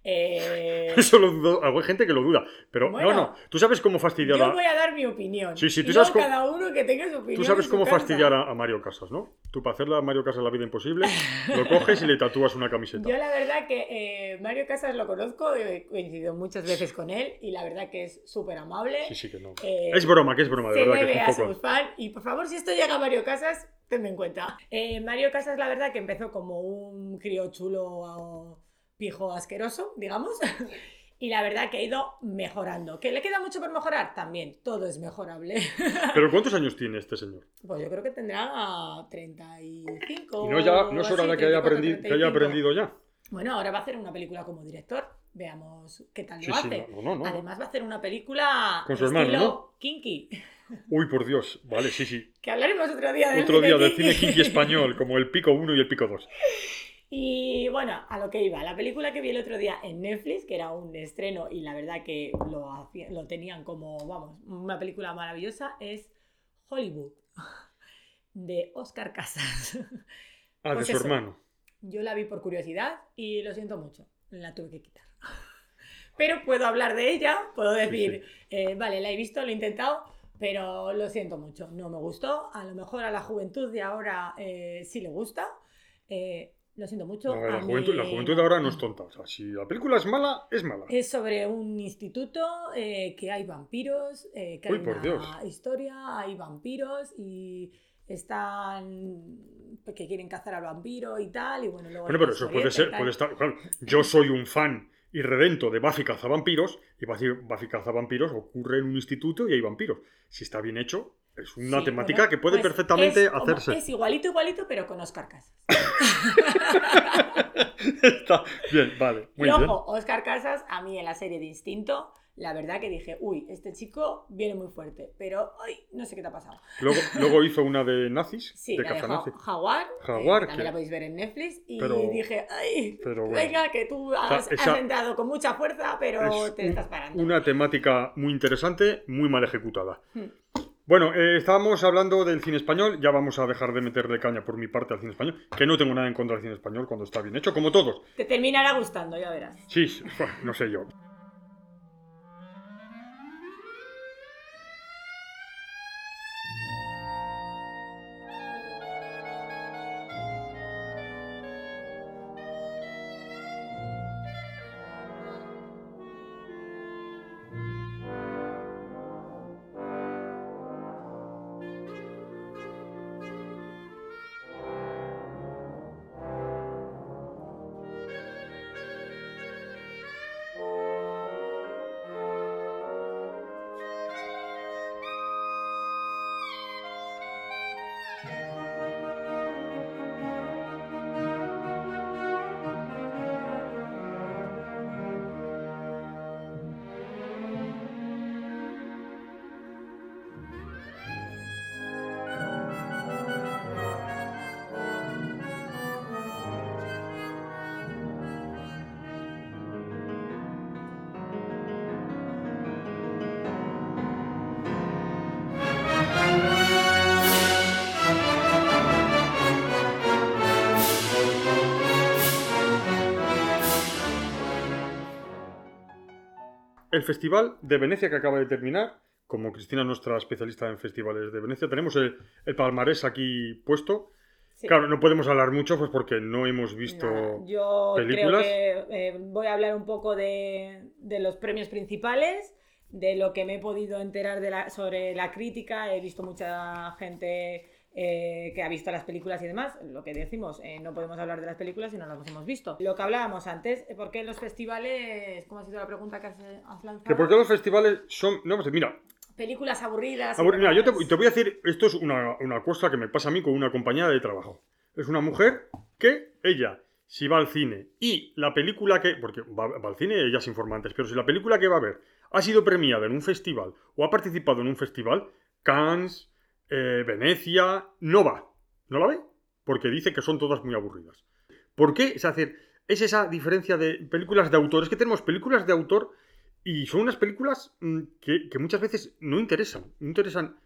Eh, Eso lo dudo. Hay gente que lo duda. Pero Bueno, no, no. Tú sabes cómo fastidiar yo a. voy a dar mi opinión. Sí, sí, tú Y sabes cómo- cada uno que tenga su opinión. Tú sabes cómo casa. fastidiar a, a Mario Casas, ¿no? Tú para hacerle a Mario Casas la vida imposible, *laughs* lo coges y le tatúas una camiseta. Yo la verdad que eh, Mario Casas lo conozco, he coincidido muchas veces con él y la verdad que es súper amable. Sí, sí que no. Eh, Es broma, que es broma, de se verdad que es a un poco. fans y por favor si esto llega a Mario Casas, tenme en cuenta. Eh, Mario Casas la verdad que empezó como un crío chulo o pijo asqueroso, digamos. *laughs* Y la verdad que ha ido mejorando. ¿Que le queda mucho por mejorar? También, todo es mejorable. *laughs* Pero ¿cuántos años tiene este señor? Pues yo creo que tendrá 35. Y no, ya, no es hora de que haya, 34, aprendi- que haya 35. aprendido ya. Bueno, ahora va a hacer una película como director. Veamos qué tal Sí, lo sí, hace. no, no, no. Además va a hacer una película Con su hermano, estilo ¿no? kinky. Uy, por Dios. Vale, sí, sí. *laughs* Que hablaremos otro día del Otro día del cine kinky español, como el pico 1 y el pico 2. Y bueno, a lo que iba, la película que vi el otro día en Netflix, que era un estreno y la verdad que lo, hacía- lo tenían como, vamos, una película maravillosa, es Hollywood, *laughs* de Oscar Casas. Ah, Pues de su eso. hermano. Yo la vi por curiosidad y lo siento mucho, la tuve que quitar. *laughs* Pero puedo hablar de ella, puedo decir, eh, vale, la he visto, lo he intentado, pero lo siento mucho, no me gustó. A lo mejor a la juventud de ahora eh, sí le gusta. Eh, lo siento mucho. No, la, juventud, la juventud de ahora no es tonta. O sea, si la película es mala, es mala. Es sobre un instituto eh, que hay vampiros, eh, que Uy, hay por una Dios. historia, hay vampiros y están que quieren cazar al vampiro y tal y bueno luego Bueno, pero eso puede ser, puede estar. Claro, yo soy un fan irredento de Buffy cazavampiros y Buffy Buffy cazavampiros ocurre en un instituto y hay vampiros. Si está bien hecho, es una Sí, temática bueno, que puede pues perfectamente es hacerse. Es igualito, igualito, pero con Oscar Casas. *laughs* *laughs* está bien, vale, muy y bien. ojo, Oscar Casas, a mí en la serie de Instinto, la verdad que dije, uy, este chico viene muy fuerte, pero ay, no sé qué te ha pasado. Luego, *laughs* luego hizo una de nazis, Sí, de la de. Jaguar, eh, Jaguar, también que- la podéis ver en Netflix, y Pero- dije, ay, pero bueno. venga, que tú has, esa- has entrado con mucha fuerza, pero Es te un- estás parando. Una temática muy interesante, muy mal ejecutada. Hmm. Bueno, eh, estábamos hablando del cine español, ya vamos a dejar de meterle caña por mi parte al cine español, que no tengo nada en contra del cine español cuando está bien hecho, como todos. Te terminará gustando, ya verás. Sí, sí, *laughs* no sé yo. El Festival de Venecia que acaba de terminar. Como Cristina, nuestra especialista en festivales de Venecia, tenemos el, el palmarés aquí puesto. Sí. Claro, no podemos hablar mucho pues porque no hemos visto Nada, Yo películas. creo que eh, voy a hablar un poco de, de los premios principales, de lo que me he podido enterar de la- sobre la crítica. He visto mucha gente eh, que ha visto las películas y demás. Lo que decimos, eh, no podemos hablar de las películas si no las hemos visto. Lo que hablábamos antes, eh, ¿por qué los festivales? ¿Cómo ha sido la pregunta que has, has lanzado? Que porque los festivales son. No, pues mira, Películas aburridas. mira, yo te, te voy a decir, esto es una, una cosa que me pasa a mí con una compañera de trabajo. Es una mujer que ella, si va al cine y la película que. Porque va, va al cine, ella es informa antes, pero si la película que va a ver ha sido premiada en un festival o ha participado en un festival, Cannes, eh, Venecia, no va. ¿No la ve? Porque dice que son todas muy aburridas. ¿Por qué? Es decir, es esa diferencia de películas de autor. Es que tenemos películas de autor y son unas películas mm, que, que muchas veces no interesan. No interesan.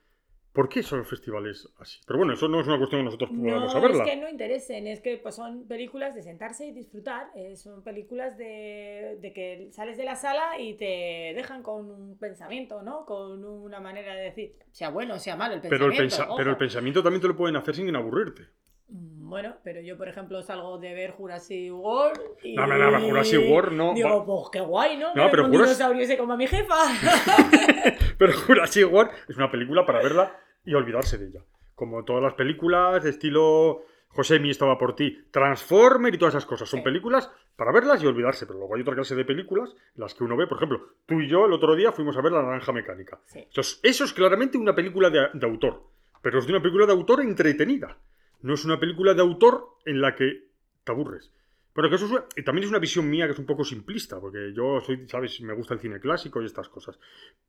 ¿Por qué son los festivales así? Pero bueno, eso no es una cuestión que nosotros podamos No, saberla. es que no interesen, es que pues, son películas de sentarse y disfrutar, eh, son películas de, de que sales de la sala y te dejan con un pensamiento, ¿no? Con una manera de decir, sea bueno o sea malo el pero, el pensamiento. pensa- pero el pensamiento también te lo pueden hacer sin aburrirte. Mm, Bueno, pero yo, por ejemplo, salgo de ver Jurassic World y... No, no, no, Jurassic World no, Digo, pues qué guay, ¿no? No, pero un Juras- dinosaurio se coma a mi jefa. *laughs* Pero Jurassic World es una película para verla y olvidarse de ella. Como todas las películas de estilo José mi estaba por ti, Transformer y todas esas cosas. Son Sí. películas para verlas y olvidarse. Pero luego hay otra clase de películas, las que uno ve. Por ejemplo, tú y yo el otro día fuimos a ver La Naranja Mecánica. Sí. Eso es, eso es claramente una película de, de autor. Pero es de una película de autor entretenida. No es una película de autor en la que te aburres. Pero que eso es también es una visión mía que es un poco simplista, porque yo soy, ¿sabes? Me gusta el cine clásico y estas cosas.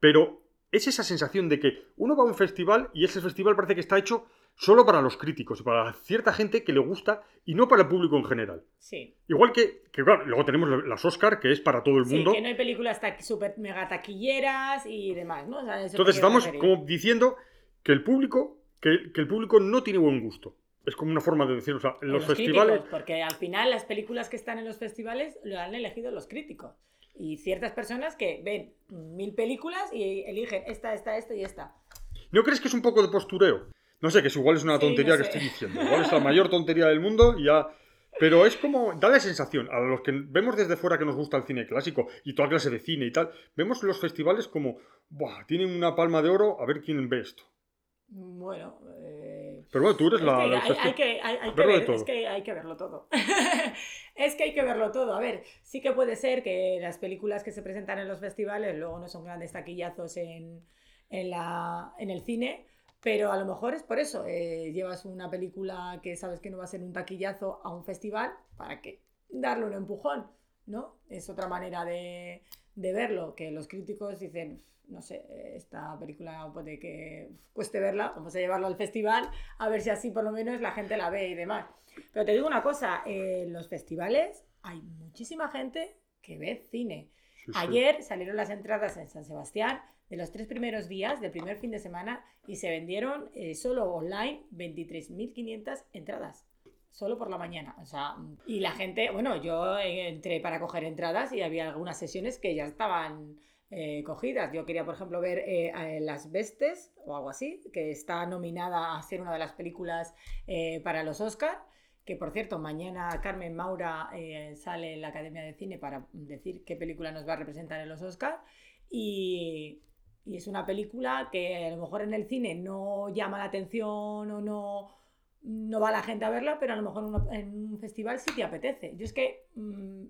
Pero es esa sensación de que uno va a un festival y ese festival parece que está hecho solo para los críticos y para cierta gente que le gusta y no para el público en general. Sí. Igual que, que claro, luego tenemos las Oscar, que es para todo el Sí, mundo. que no hay películas super mega taquilleras y demás, ¿no? O sea, Entonces estamos como diciendo que el público, que, que el público no tiene buen gusto. Es como una forma de decir, o sea, en En los, festivales. críticos, porque al final las películas que están en los festivales lo han elegido los críticos. Y ciertas personas que ven mil películas y eligen esta, esta, esta y esta. ¿No crees que es un poco de postureo? No sé, que es igual es una Sí, tontería no que sé. estoy diciendo. Igual es la mayor tontería del mundo y ya. Pero es como, da la sensación, a los que vemos desde fuera que nos gusta el cine clásico y toda clase de cine y tal, vemos los festivales como, ¡buah! Tienen una palma de oro, a ver quién ve esto. Bueno, Pero bueno, tú eres es la. que hay, hay que, hay- hay que ver- todo. es que hay que verlo todo. *laughs* es que hay que verlo todo. A ver, sí que puede ser que las películas que se presentan en los festivales luego no son grandes taquillazos en, en, la, en el cine, pero a lo mejor es por eso. eh, llevas una película que sabes que no va a ser un taquillazo a un festival para que darle un empujón, ¿no? Es otra manera de, de verlo, que los críticos dicen, no sé, esta película puede que cueste verla, vamos a llevarlo al festival, a ver si así por lo menos la gente la ve y demás. Pero te digo una cosa, en los festivales hay muchísima gente que ve cine. Sí, sí. Ayer salieron las entradas en San Sebastián de los tres primeros días del primer fin de semana y se vendieron eh, solo online 23.500 entradas. Solo por la mañana. O sea, y la gente, bueno, yo eh, entré para coger entradas y había algunas sesiones que ya estaban eh, cogidas. Yo quería, por ejemplo, ver eh, a Las Bestes o algo así, que está nominada a ser una de las películas eh, para los Oscar. Que por cierto, mañana Carmen Maura eh, sale en la Academia de Cine para decir qué película nos va a representar en los Oscar. Y, y es una película que a lo mejor en el cine no llama la atención o no, no va la gente a verla, pero a lo mejor en un festival sí te apetece. Yo es que mm,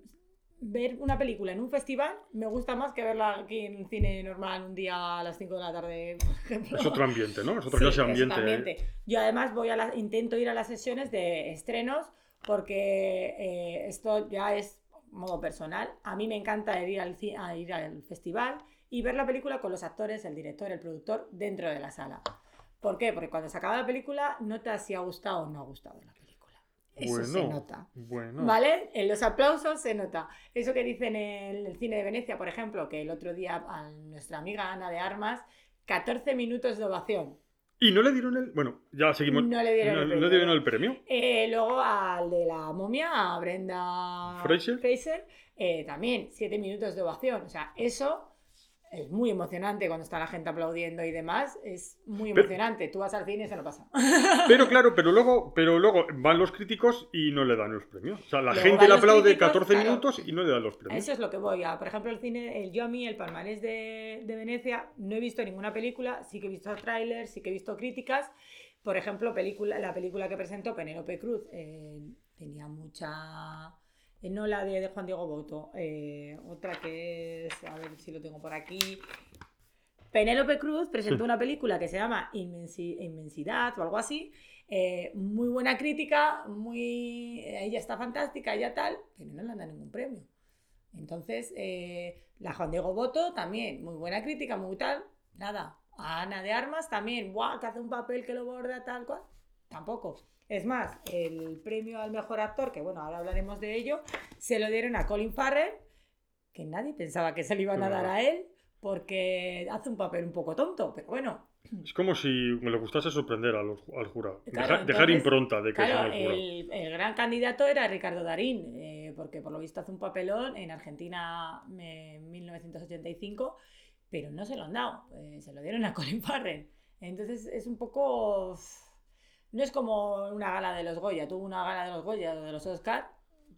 ver una película en un festival me gusta más que verla aquí en un cine normal un día a las 5 de la tarde, por ejemplo. Es otro ambiente, ¿no? Es otra Sí, clase es ambiente. otro ambiente. Yo además voy a la- intento ir a las sesiones de estrenos porque eh, esto ya es modo personal. A mí me encanta ir al, a ir al festival y ver la película con los actores, el director, el productor dentro de la sala. ¿Por qué? Porque cuando se acaba la película notas si ha gustado o no ha gustado la película. Eso se Bueno, nota. Bueno. ¿Vale? En los aplausos se nota. Eso que dicen en el cine de Venecia, por ejemplo, que el otro día a nuestra amiga Ana de Armas, 14 minutos de ovación. Y no le dieron el. Bueno, ya seguimos. No le dieron no, el no premio. le dieron el premio. Eh, luego al de la momia, a Brenda Fraser. eh, también 7 minutos de ovación. O sea, eso es muy emocionante cuando está la gente aplaudiendo y demás. Es muy emocionante. Tú vas al cine y se lo pasa. *laughs* Pero claro, pero luego, pero luego van los críticos y no le dan los premios. O sea, la Luego gente le aplaude críticos, 14 claro. minutos y no le dan los premios. Eso es lo que voy a. Por ejemplo, el cine, el, yo a mí, el palmarés de, de Venecia, no he visto ninguna película, sí que he visto trailers, sí que he visto críticas. Por ejemplo, película, la película que presentó Penélope Cruz eh, tenía mucha. Eh, no la de, de Juan Diego Boto, eh, otra que es, a ver si lo tengo por aquí. Penélope Cruz presentó una película que se llama Inmensi- Inmensidad o algo así. eh, muy buena crítica, muy ella está fantástica, ella tal, pero no le han dado ningún premio. Entonces, eh, la Juan Diego Boto también, muy buena crítica, muy tal, nada. A Ana de Armas también, ¡guau! que hace un papel que lo borda tal cual, tampoco. Es más, el premio al mejor actor, que bueno, ahora hablaremos de ello, se lo dieron a Colin Farrell, que nadie pensaba que se lo iban a dar a él, porque hace un papel un poco tonto, pero bueno, Es como si le gustase sorprender al jurado. Claro, Deja- dejar impronta de que Claro, son el jurado. el, el gran candidato era Ricardo Darín, eh, porque por lo visto hace un papelón en Argentina en 1985, pero no se lo han dado, eh, se lo dieron a Colin Farrell. Entonces es un poco... No es como una gala de los Goya, tuvo una gala de los Goya o de los Oscar,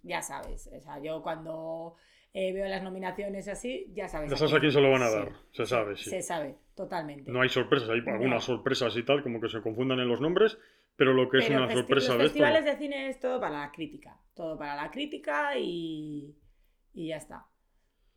ya sabes. O sea, yo cuando eh, veo las nominaciones así, ya sabes. Ya sabes a quién se lo van a Sí, dar. Se sabe, sí. Se sabe, totalmente. No hay sorpresas, hay No. algunas sorpresas y tal, como que se confundan en los nombres, pero lo que es Pero una festi- sorpresa los de esto. festivales de cine es todo para la crítica. Todo para la crítica y, y ya está.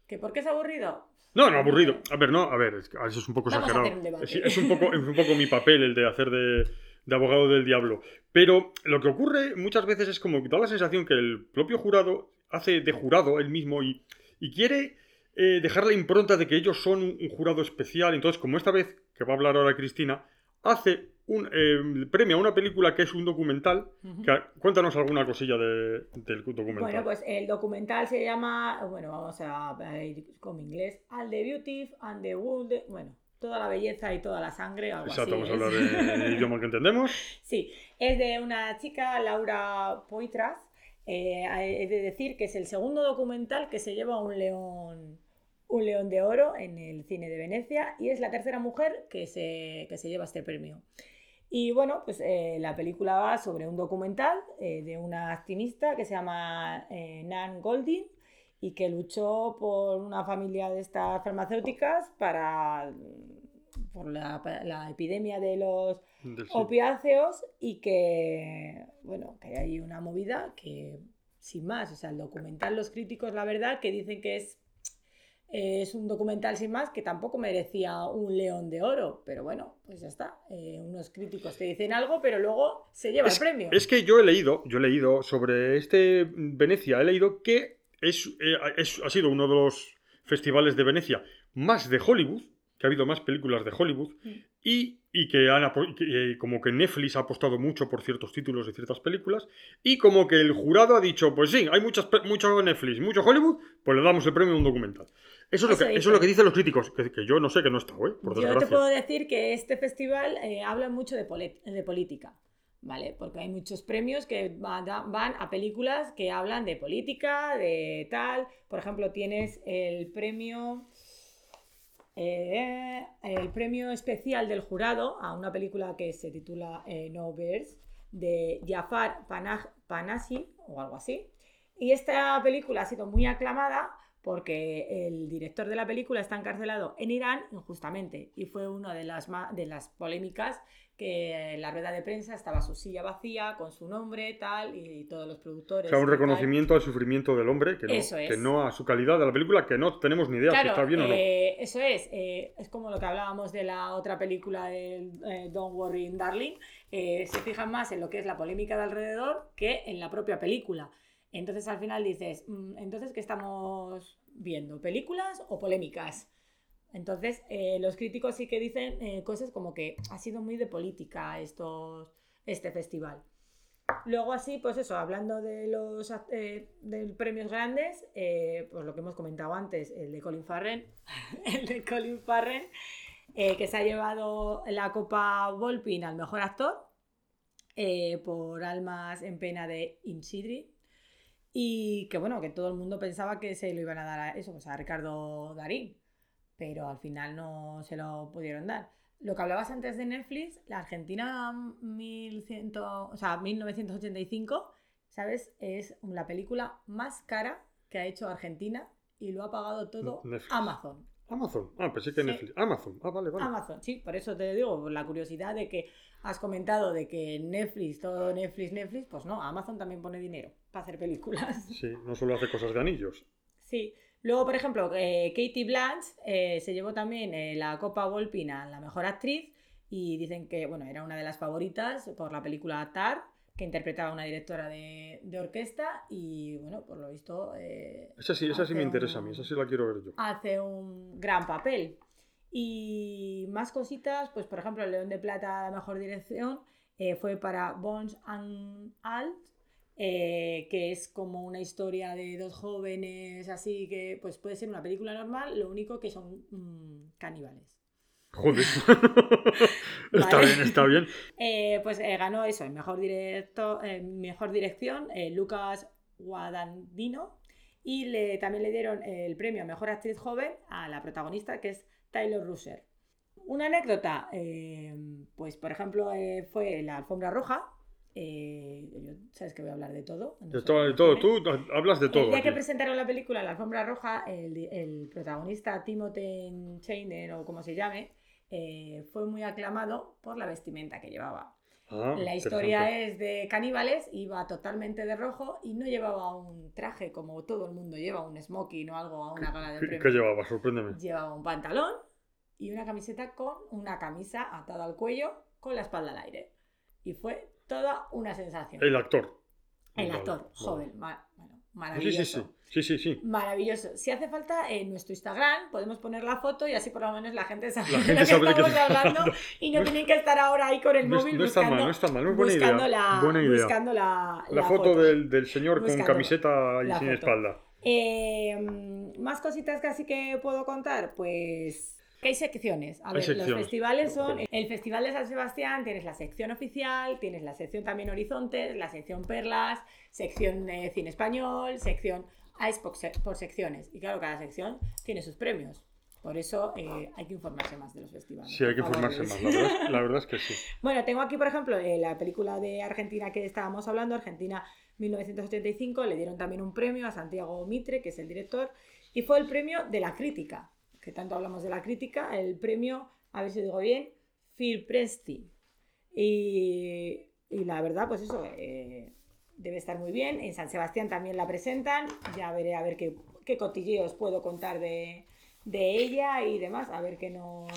¿Que por qué es aburrido? No, no, aburrido. A ver, no, a ver, es eso es un poco Vamos a exagerado. un. Es, es un poco, es un poco mi papel el de hacer de, de abogado del diablo. Pero lo que ocurre muchas veces es como que da la sensación que el propio jurado hace de jurado él mismo y, y quiere eh, dejar la impronta de que ellos son un, un jurado especial. Entonces, como esta vez, que va a hablar ahora Cristina, hace un eh, premio a una película que es un documental. Que- cuéntanos alguna cosilla de- del documental. Bueno, pues el documental se llama, bueno, vamos a a ir con inglés, All the Beauty and the Wood, bueno, toda la belleza y toda la sangre, algo Exacto, así. vamos a hablar en el *laughs* idioma que entendemos. Sí, es de una chica, Laura Poitras. Eh, he de decir que es el segundo documental que se lleva un león, un león de oro en el cine de Venecia y es la tercera mujer que se, que se lleva este premio. Y bueno, pues eh, la película va sobre un documental eh, de una activista que se llama eh, Nan Goldin y que luchó por una familia de estas farmacéuticas para por la, la epidemia de los Del sí. opiáceos y que, bueno, que hay una movida que, sin más, o sea, el documental, los críticos, la verdad, que dicen que es, es un documental sin más, que tampoco merecía un león de oro, pero bueno, pues ya está. Eh, unos críticos te dicen algo, pero luego se lleva Es, el premio. es que yo he leído, yo he leído sobre este Venecia, he leído que es, eh, es- ha sido uno de los festivales de Venecia más de Hollywood, que ha habido más películas de Hollywood, Mm. y, y que han eh, como que Netflix ha apostado mucho por ciertos títulos de ciertas películas, y como que el jurado ha dicho, pues sí, hay muchas, mucho Netflix, mucho Hollywood, pues le damos el premio a un documental. Eso es, lo que, eso es dicen. lo que dicen los críticos, que, que yo no sé que no he estado, ¿eh? por Yo te puedo decir que este festival eh, habla mucho de, de política, ¿vale? Porque hay muchos premios que van a películas que hablan de política, de tal. Por ejemplo, tienes el premio. Eh, el premio especial del jurado a una película que se titula eh, No Bears de Jafar Panah- Panahi o algo así. Y esta película ha sido muy aclamada porque el director de la película está encarcelado en Irán injustamente y fue una de las, de las polémicas que en la rueda de prensa estaba su silla vacía con su nombre y y todos los O productores. sea, un tal. reconocimiento al sufrimiento del hombre, que no, Eso es. que no a su calidad de la película, que no tenemos ni idea si está bien o no. eh, eso es. eh, es como lo que hablábamos de la otra película de eh, Don't Worry Darling. se fijan más en lo que es la polémica de alrededor que en la propia película. Entonces al final dices, mm, entonces ¿qué estamos viendo? ¿Películas o polémicas? Entonces eh, los críticos sí que dicen eh, cosas como que ha sido muy de política estos, este festival. Luego así, pues eso, hablando de los eh, premios grandes, eh, pues lo que hemos comentado antes, el de Colin Farrell, *laughs* el de Colin Farrell, eh, que se ha llevado la Copa Volpin al mejor actor por Almas en pena de Insidri. Y que bueno, que todo el mundo pensaba que se lo iban a dar a eso, pues a Ricardo Darín. Pero al final no se lo pudieron dar. Lo que hablabas antes de Netflix, la Argentina 1100, o sea, 1985, ¿sabes? Es la película más cara que ha hecho Argentina y lo ha pagado todo Netflix. Amazon. Amazon. Ah, pensé que Sí. Netflix. Amazon. Ah, vale, vale. Amazon, sí, por eso te digo, por la curiosidad de que has comentado de que Netflix, todo Netflix, Netflix, pues no, Amazon también pone dinero para hacer películas. Sí, no solo hace cosas de anillos. Sí. Luego, por ejemplo, eh, Katie Blanche eh, se llevó también eh, la Copa Volpina a la mejor actriz y dicen que bueno, era una de las favoritas por la película Tar, que interpretaba a una directora de, de orquesta y bueno, por lo visto eh, Esa sí, esa sí me interesa a mí, esa sí la quiero ver yo. hace un gran papel. Y más cositas, pues por ejemplo, el León de Plata, la mejor dirección, fue para Bones and Alt, eh, que es como una historia de dos jóvenes, así que pues puede ser una película normal, lo único que son mm, caníbales. Joder. *laughs* *laughs* está bien, está bien. *laughs* Eh, pues eh, ganó eso, en mejor, directo, mejor dirección, Lucas Guadagnino. Y le, también le dieron el premio a mejor actriz joven a la protagonista, que es Taylor Russer. Una anécdota, eh, pues por ejemplo, eh, fue la alfombra roja. Eh, yo- sabes que voy a hablar de todo. no De todo, de todo. Tú hablas de todo. El día que aquí. presentaron la película La Alfombra Roja, el, el protagonista Timothy Chainer, o como se llame, eh, fue muy aclamado por la vestimenta que llevaba. Ah, La historia es de caníbales, iba totalmente de rojo y no llevaba un traje como todo el mundo lleva, un smoking o algo a una gala de ¿Qué, qué llevaba? Sorpréndeme. Llevaba un pantalón y una camiseta con una camisa atada al cuello con la espalda al aire. Y fue toda una sensación. El actor. El Vale, actor, vale. joven, ma- bueno, maravilloso. sí, sí. Sí, sí, sí. Maravilloso. Si hace falta, en nuestro Instagram podemos poner la foto y así por lo menos la gente sabe La de lo que sabe estamos hablando y no tienen que estar ahora ahí con el No, móvil no está buscando, mal, no está mal. Buena buscando idea. la, buena idea. buscando la, La foto del, del señor con camiseta y sin foto. espalda. Eh, más cositas que así que puedo contar, pues que hay secciones. A Hay ver, los festivales son el Festival de San Sebastián, tienes la sección oficial, tienes la sección también Horizontes, la sección Perlas, sección de cine español, sección hay por, se- por secciones y claro, cada sección tiene sus premios. Por eso eh, hay que informarse más de los festivales. Sí, hay que informarse más. La verdad, es- la verdad es que sí. *laughs* Bueno, tengo aquí, por ejemplo, eh, la película de Argentina que estábamos hablando, Argentina 1985, le dieron también un premio a Santiago Mitre, que es el director, y fue el premio de la crítica, que tanto hablamos de la crítica, el premio, a ver si digo bien, Phil Presti. Y, y la verdad, pues eso, eh, debe estar muy bien. En San Sebastián también la presentan, ya veré a ver qué, qué cotilleos puedo contar de, de ella y demás, a ver qué nos,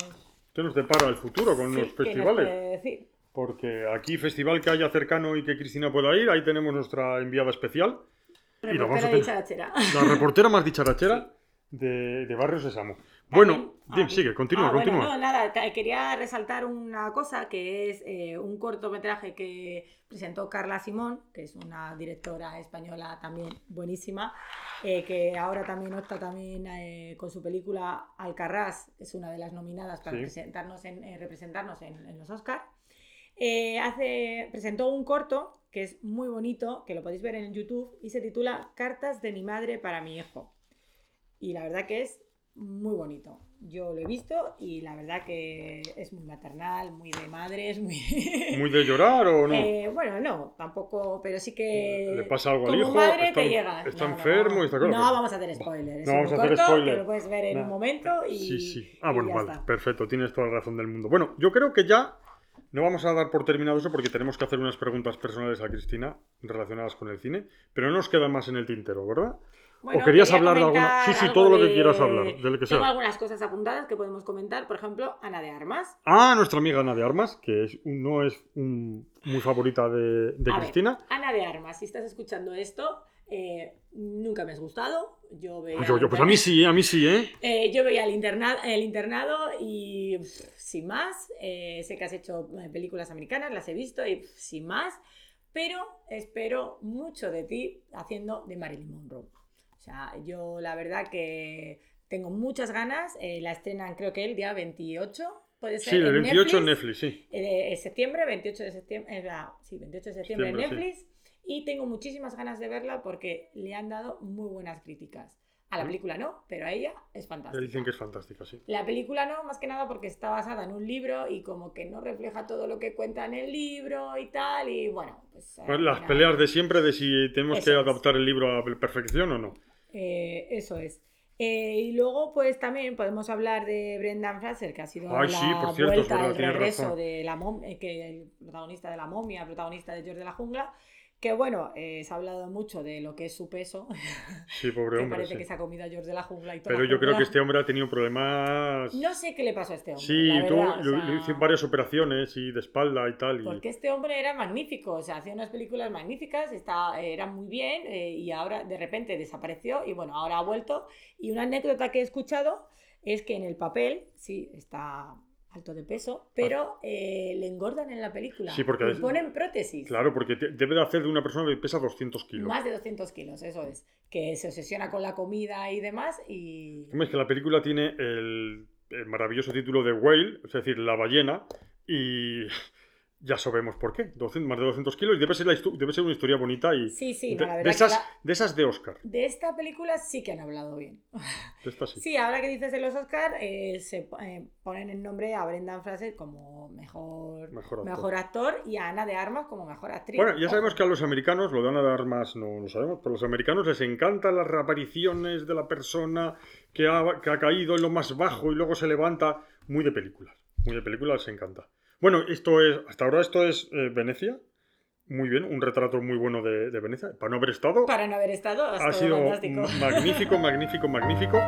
¿Qué nos depara el futuro con sí, los festivales? decir. Porque aquí, festival que haya cercano y que Cristina pueda ir, ahí tenemos nuestra enviada especial, Y lo vamos a tener- dicharachera. la reportera más dicharachera *laughs* de, de Barrio Sésamo. Bueno, Dim, sigue, continúa, Ah, bueno, continúa. no, nada, quería resaltar una cosa que es eh, un cortometraje que presentó Carla Simón, que es una directora española también buenísima, eh, que ahora también opta también eh, con su película Alcarrás, es una de las nominadas para Sí. presentarnos en, eh, representarnos en, en los Oscars. Hace, presentó un corto que es muy bonito, que lo podéis ver en YouTube, y se titula Cartas de mi madre para mi hijo. Y la verdad que es muy bonito. Yo lo he visto y la verdad que es muy maternal, muy de madres, muy... *laughs* ¿Muy de llorar o no? Eh, bueno, no, tampoco, pero sí que... ¿Le pasa algo al hijo? madre ¿Está- te llega. está No, enfermo? No, Está claro no vamos a hacer spoiler. Es No vamos a hacer corto spoiler. que lo puedes ver en un momento y... Sí, sí. Ah, y bueno, vale, está. perfecto, tienes toda la razón del mundo. Bueno, yo creo que ya no vamos a dar por terminado eso porque tenemos que hacer unas preguntas personales a Cristina relacionadas con el cine, pero no nos queda más en el tintero, ¿verdad? Bueno, ¿O querías quería hablar de alguna? Sí, sí, todo lo que quieras hablar, de lo que Tengo sea. algunas cosas apuntadas que podemos comentar, por ejemplo, Ana de Armas. Ah, nuestra amiga Ana de Armas, que es, no es un- muy favorita de, de A ver, Cristina. Ana de Armas, si estás escuchando esto, eh, nunca me has gustado. Yo veía Yo, yo, pues a mí sí, a mí sí, ¿eh? Eh, yo veía el, interna- el internado y pff, sin más, eh, sé que has hecho películas americanas, las he visto y pff, sin más, pero espero mucho de ti haciendo de Marilyn Monroe. Sea, yo la verdad que tengo muchas ganas, eh, la estrenan creo que el día 28, puede ser. Sí, el en 28 en Netflix. Netflix, sí. Eh, en septiembre, 28 de septiembre, eh, sí, 28 de septiembre en sí. Netflix y tengo muchísimas ganas de verla porque le han dado muy buenas críticas. A la película no, pero a ella es fantástica. Le dicen que es fantástica, sí. La película no, más que nada porque está basada en un libro y como que no refleja todo lo que cuenta en el libro y tal, y bueno, pues... Pues al las peleas de siempre de si tenemos Eso que es. adaptar el libro a la perfección o no. Eh, eso es. Eh, y luego, pues también podemos hablar de Brendan Fraser, que ha sido Ay, la sí, por cierto, es vuelta, verdad, el regreso razón. de la mom- eh, que el protagonista de la momia, protagonista de George de la Jungla, que bueno, eh, se ha hablado mucho de lo que es su peso, *laughs* Sí, pobre que hombre. parece sí. que se ha comido a George de la Jungla y todo. Pero yo creo que este hombre ha tenido problemas. No sé qué le pasó a este hombre. Sí, la o le- sea, le hice varias operaciones y de espalda y tal. Y... Porque este hombre era magnífico, o sea, hacía unas películas magníficas, está, era muy bien eh, y ahora de repente desapareció y bueno, ahora ha vuelto. Y una anécdota que he escuchado es que en el papel, sí, está alto de peso, pero eh, le engordan en la película. Sí, porque le ponen prótesis. Claro, porque te- debe de hacer de una persona que pesa 200 kilos. Más de 200 kilos, eso es. Que se obsesiona con la comida y demás y... Es que la película tiene el, el maravilloso título de Whale, es decir, la ballena, y ya sabemos por qué. 200 más de 200 kilos y debe ser, la histo- debe ser una historia bonita y Sí, sí, de, no, la de esas, la- de esas de Oscar. de esta película sí que han hablado bien. *laughs* De estas sí. Sí, ahora que dices de los Oscar, eh, se eh, ponen el nombre a Brendan Fraser como mejor, Mejor mejor, actor. y a Ana de Armas como mejor actriz. Bueno, ya sabemos que a los americanos, lo de Ana de Armas no lo sabemos, pero a los americanos les encantan las reapariciones de la persona que ha, que ha caído en lo más bajo y luego se levanta. Muy de películas. Muy de películas les encanta. Bueno, esto es, hasta ahora esto es eh, Venecia. Muy bien, un retrato muy bueno de, de Venecia. Para no haber estado, Para no haber estado, ha, sido fantástico. magnífico, magnífico, magnífico.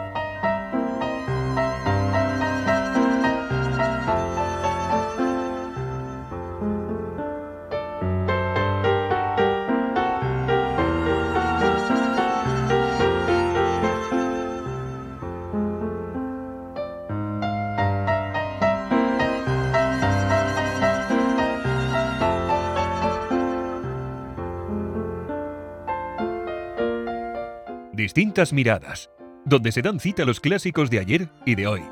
Distintas miradas, donde se dan cita los clásicos de ayer y de hoy.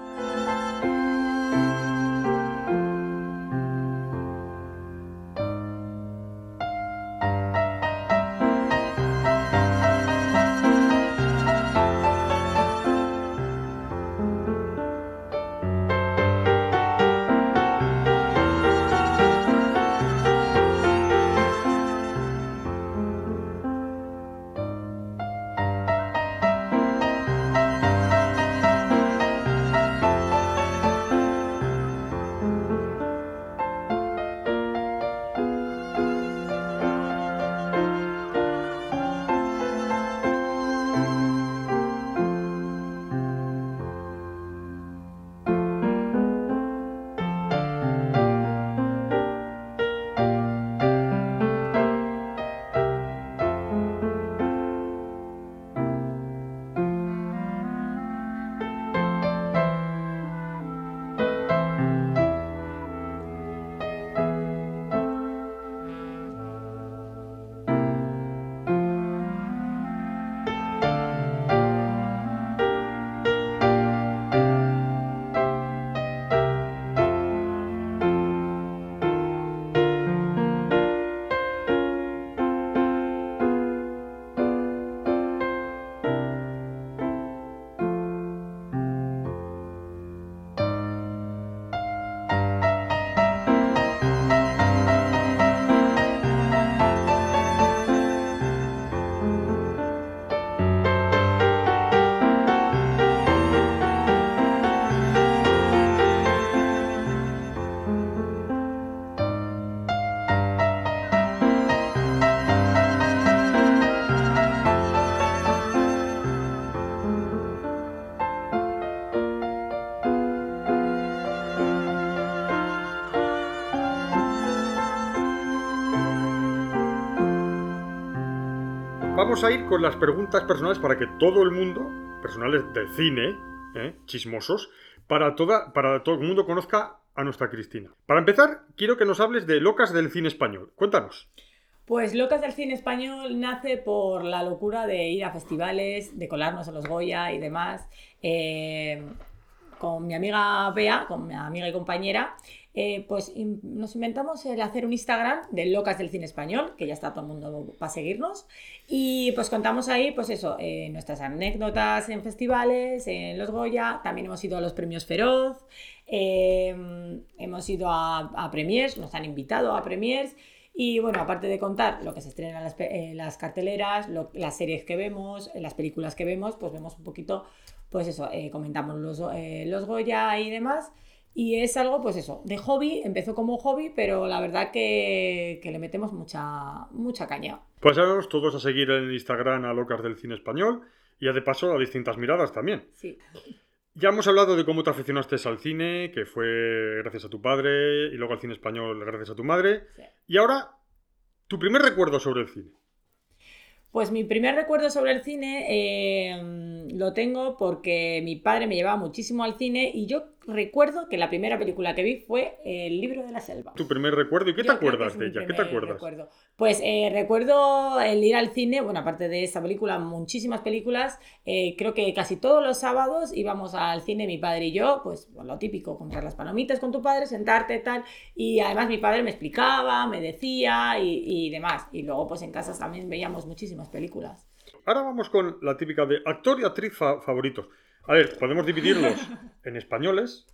Vamos a ir con las preguntas personales para que todo el mundo, personales de cine, ¿eh? chismosos, para, toda, para todo el mundo conozca a nuestra Cristina. Para empezar, quiero que nos hables de Locas del cine español. Cuéntanos. Pues Locas del Cine Español nace por la locura de ir a festivales, de colarnos a los Goya y demás. Eh, con mi amiga Bea, con mi amiga y compañera, eh, pues nos inventamos el hacer un Instagram de Locas del Cine Español, que ya está todo el mundo para seguirnos. Y pues contamos ahí, pues eso, eh, nuestras anécdotas en festivales, en los Goya, también hemos ido a los premios Feroz, eh, hemos ido a, premiers, nos han invitado a premiers. Y bueno, aparte de contar lo que se estrena en las, en las carteleras, las series que vemos, las películas que vemos, pues vemos un poquito, pues eso, eh, comentamos los, eh, los Goya y demás. Y es algo, pues eso, de hobby, empezó como hobby, pero la verdad que, que le metemos mucha, mucha caña. Pues sabemos todos a seguir en Instagram a Locas del Cine Español y a de paso a distintas miradas también. Sí. Ya hemos hablado de cómo te aficionaste al cine, que fue gracias a tu padre, y luego al cine español gracias a tu madre. Sí. Y ahora, tu primer recuerdo sobre el cine. Pues mi primer recuerdo sobre el cine eh, lo tengo porque mi padre me llevaba muchísimo al cine y yo recuerdo que la primera película que vi fue El libro de la selva. Tu primer recuerdo, ¿y qué te Yo acuerdas de ella? ¿Qué te acuerdas? recuerdo. Pues eh, recuerdo el ir al cine, bueno, aparte de esa película, muchísimas películas. eh, creo que casi todos los sábados íbamos al cine, mi padre y yo, pues lo típico, comprar las palomitas con tu padre, sentarte, tal. Y además mi padre me explicaba, me decía y, y demás. Y luego, pues en casa también veíamos muchísimas películas. Ahora vamos con la típica de actor y actriz fa- favoritos. A ver, podemos dividirlos en españoles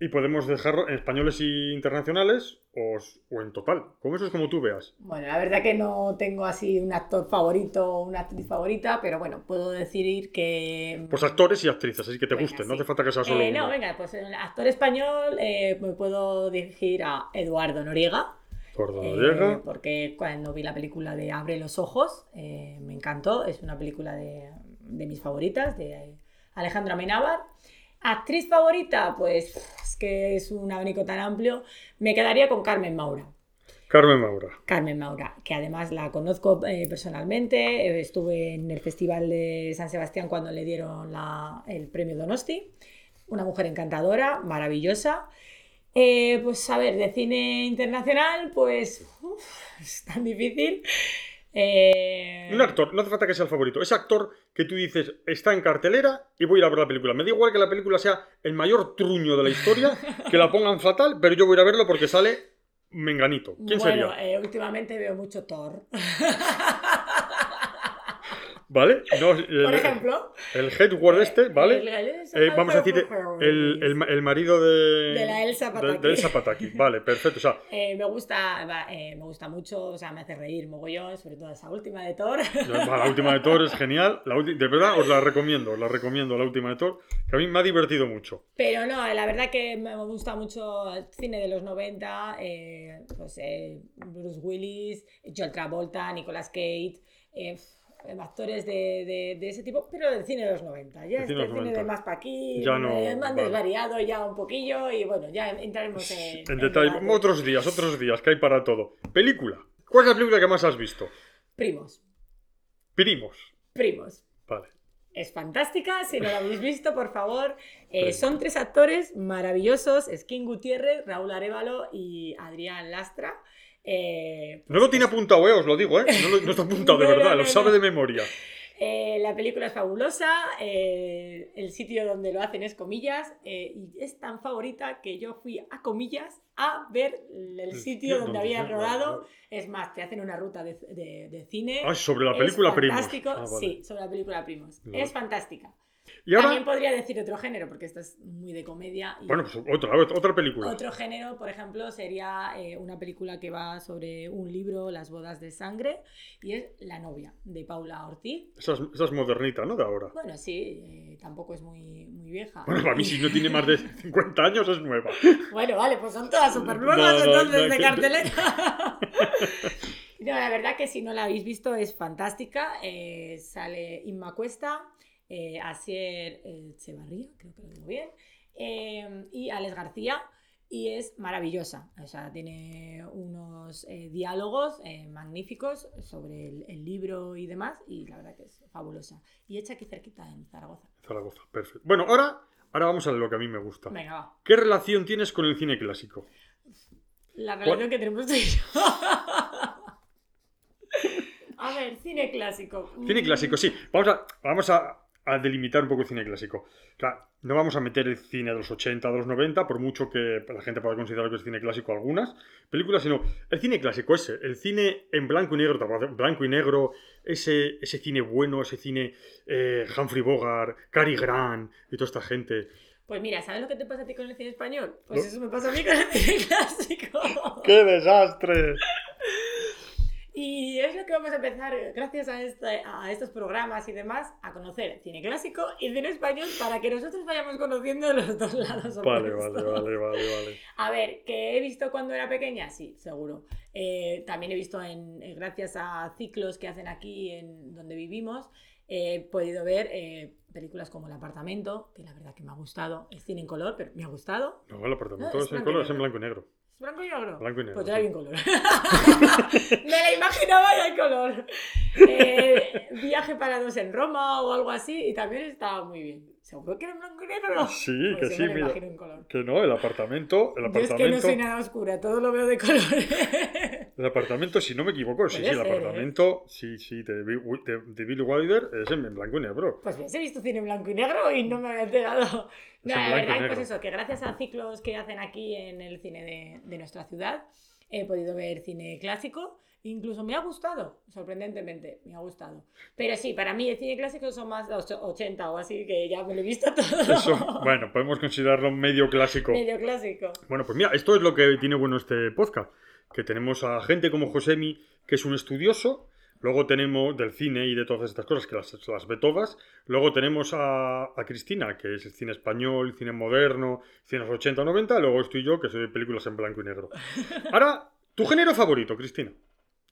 y podemos dejarlo en españoles y internacionales o, o en total. Como eso es como tú veas. Bueno, la verdad que no tengo así un actor favorito o una actriz favorita, pero bueno, puedo decir que... Pues actores y actrices, así que te Venga, gusten, no sí. hace falta que sea solo Eh, uno. no, venga, pues el actor español eh, me puedo dirigir a Eduardo Noriega, eh, Noriega. porque cuando vi la película de Abre los ojos eh, me encantó, es una película de, de mis favoritas, de Alejandro Amenábar. Actriz favorita, pues es que es un abanico tan amplio, me quedaría con Carmen Maura. Carmen Maura. Carmen Maura, que además la conozco eh, personalmente, eh, estuve en el Festival de San Sebastián cuando le dieron la- el premio Donosti, una mujer encantadora, maravillosa. Eh, pues a ver, de cine internacional, pues uf, *laughs* es tan difícil. Eh, Un actor, no hace falta que sea el favorito. Ese actor que tú dices está en cartelera y voy a ir a ver la película. Me da igual que la película sea el mayor truño de la historia, que la pongan fatal, pero yo voy a ir a verlo porque sale Menganito. ¿Quién bueno, sería? eh, últimamente veo mucho Thor. *laughs* ¿Vale? No, el, Por ejemplo. el headword este, ¿vale? el- el- Eh, vamos a decir el, el ma- el marido de, De la Elsa de- Pataki. de Elsa Pataki. Vale, perfecto. O sea, *laughs* Eh, me gusta, va, eh, me gusta mucho, o sea, me hace reír mogollón, sobre todo esa última de Thor. la, última de Thor es genial. La ulti- de verdad, os la recomiendo. Os la recomiendo, la última de Thor, que a mí me ha divertido mucho. Pero no, la verdad que me gusta mucho el cine de los 90, eh, pues eh, Bruce Willis, Joel Travolta, Nicolas Cage, eh, actores de, de- de ese tipo, pero del cine de los 90. Ya El este cine cine 90. de más pa' aquí, Ya no, eh, me han vale. desvariado ya un poquillo y bueno, ya entraremos en, En en detalle, debate. otros días, otros días, que hay para todo. Película. ¿Cuál es la película que más has visto? Primos, Primos. primos. Vale. Es fantástica, si no la habéis visto, por favor. Eh, son tres actores maravillosos, Skin Gutiérrez, Raúl Arevalo y Adrián Lastra. Eh, No lo tiene apuntado, eh, os lo digo, ¿eh? No, lo- no está apuntado, de *laughs* No, verdad, no, lo sabe de memoria. eh, la película es fabulosa, eh, el sitio donde lo hacen es comillas, eh, y es tan favorita que yo fui a comillas a ver el sitio donde habían sí, rodado. Es más, te hacen una ruta de, de- de cine. Ah, sobre la película Primos. fantástico, Ah, vale. sí, sobre la película Primos. Vale. Es fantástica. Y ahora, También podría decir otro género, porque esto es muy de comedia. y- bueno, pues otra, otra película. Otro género, por ejemplo, sería eh, una película que va sobre un libro, Las bodas de sangre, y es La novia, de Paula Ortiz. Esa es, esa es modernita, ¿no? De ahora. Bueno, sí, eh, tampoco es muy, muy vieja. Bueno, para mí si no tiene más de *laughs* 50 años es nueva. Bueno, vale, pues son todas súper nuevas No, no, entonces no, de cartelera. *laughs* no, la verdad que si no la habéis visto es fantástica. Eh, sale Inma Cuesta, eh, Asier eh, Echevarría, creo que lo digo bien, eh, y Alex García. Y es maravillosa, o sea, tiene unos eh, diálogos eh, magníficos sobre el, el libro y demás, y la verdad que es fabulosa. Y hecha aquí cerquita en Zaragoza. Zaragoza, perfecto. Bueno, ahora, ahora vamos a lo que a mí me gusta. Venga, va. ¿Qué relación tienes con el cine clásico? La relación que tenemos tú y yo. *laughs* A ver, cine clásico. Cine clásico, sí. Vamos a, vamos a, a delimitar un poco el cine clásico. Claro, no vamos a meter el cine de los 80, de los 90, por mucho que la gente pueda considerar que es cine clásico algunas películas, sino el cine clásico ese, el cine en blanco y negro, blanco y negro, ese, ese cine bueno, ese cine eh, Humphrey Bogart, Cary Grant y toda esta gente. Pues mira, ¿sabes lo que te pasa a ti con el cine español? Pues eso me pasa a mí con el cine *laughs* clásico. ¡Qué desastre! Y es lo que vamos a empezar, gracias a, este, a estos programas y demás, a conocer cine clásico y cine español para que nosotros vayamos conociendo los dos lados. Vale, vale, vale, vale, vale. *laughs* A ver, ¿que he visto cuando era pequeña? Sí, seguro. Eh, también he visto, en, eh, gracias a ciclos que hacen aquí en donde vivimos, he podido ver eh, películas como El apartamento, que la verdad que me ha gustado. Es cine en color, pero me ha gustado. No, el apartamento es, en color, es en blanco y negro. ¿Blanco y negro? Blanco y negro. Pues ya bien color. *laughs* Me la imaginaba ya en color. Eh, viaje para dos en Roma o algo así y también estaba muy bien. ¿Seguro que era en blanco y negro? Sí, Pues que sí, me mira. en color. Que no, el apartamento, el Yo es apartamento, que no soy nada oscura, todo lo veo de color. *laughs* el apartamento, si no me equivoco, sí, Puede sí, el ¿eh? apartamento, sí, sí, de, Bill- de, de Bill Wilder es en blanco y negro. Pues ves, he visto cine en blanco y negro y no me había enterado. No, la verdad, pues eso, que gracias a ciclos que hacen aquí en el cine de, de nuestra ciudad, he podido ver cine clásico. Incluso me ha gustado, sorprendentemente, me ha gustado. Pero sí, para mí el cine clásico son más de los 80 o así, que ya me lo he visto *laughs* todo. Eso, bueno, podemos considerarlo medio clásico. Medio clásico. Bueno, pues mira, esto es lo que tiene bueno este podcast, que tenemos a gente como Josemi, que es un estudioso, luego tenemos del cine y de todas estas cosas, que las, las ve todas, luego tenemos a, a Cristina, que es el cine español, cine moderno, cine de los 80 90, luego estoy yo, que soy de películas en blanco y negro. *laughs* Ahora, tu género favorito, Cristina.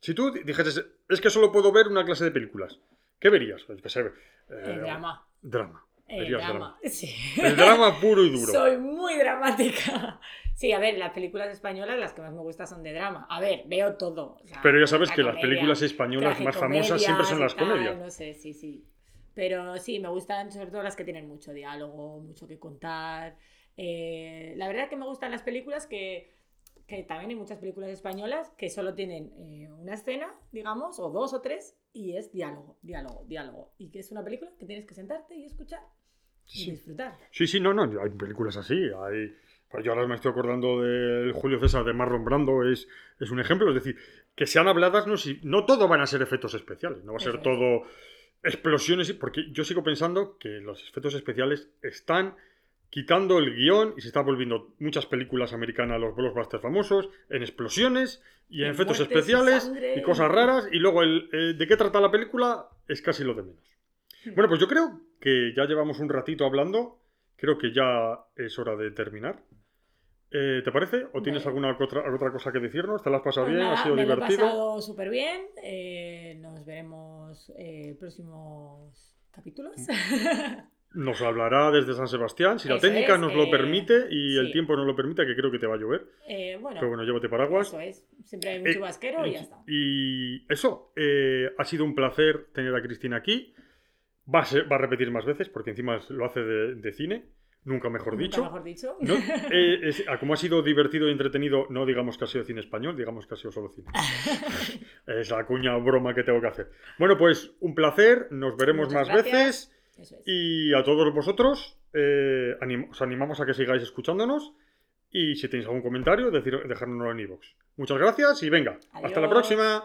Si tú dijeses, es que solo puedo ver una clase de películas, ¿qué verías? Pues, que sé, eh, El drama. Drama. El Verías drama. Sí. El drama puro y duro. *laughs* Soy muy dramática. Sí, a ver, las películas españolas, las que más me gustan son de drama. A ver, veo todo. o sea, Pero ya sabes la que las comedia, películas españolas más famosas siempre son las tal, comedias. No sé, sí, sí. Pero sí, me gustan sobre todo las que tienen mucho diálogo, mucho que contar. Eh, la verdad que me gustan las películas que, que también hay muchas películas españolas que solo tienen eh, una escena, digamos, o dos o tres, y es diálogo, diálogo, diálogo. Y que es una película que tienes que sentarte y escuchar y Sí. disfrutar. Sí, sí, no, no, hay películas así. Hay... pues yo ahora me estoy acordando del Julio César de Marlon Brando, es, es un ejemplo. Es decir, que sean habladas, no, si, no todo van a ser efectos especiales, no va a ser Eso es. todo explosiones, porque yo sigo pensando que los efectos especiales están quitando el guion y se están volviendo muchas películas americanas, los blockbusters famosos, en explosiones y en En efectos y especiales y cosas raras, y luego el, eh, de qué trata la película es casi lo de menos. Bueno, pues yo creo que ya llevamos un ratito hablando. Creo que ya es hora de terminar. Eh, ¿Te parece? ¿O tienes Vale. alguna otra, otra cosa que decirnos? ¿Te la has pasado Pues bien? nada, ¿Ha sido me lo he divertido? pasado súper bien. eh, nos veremos eh, próximos capítulos. Nos hablará desde San Sebastián, si la técnica es, nos lo eh, permite y el tiempo nos lo permite, que creo que te va a llover. Bueno, Pero bueno, llévate paraguas. eso es. Siempre hay un Eh, chubasquero y ya está. Y eso, ha sido un placer tener a Cristina aquí. Va a, ser- va a repetir más veces, porque encima lo hace de, de cine, nunca mejor Nunca dicho. mejor dicho. No, *laughs* eh, es- como ha sido divertido y entretenido, no digamos que ha sido cine español, digamos que ha sido solo cine. *laughs* es la cuña broma que tengo que hacer. Bueno, pues un placer, nos veremos Muchas más gracias. veces es. y a todos vosotros eh, anim- os animamos a que sigáis escuchándonos y si tenéis algún comentario, decir, dejárnoslo en iVoox. Muchas gracias y venga, hasta la próxima.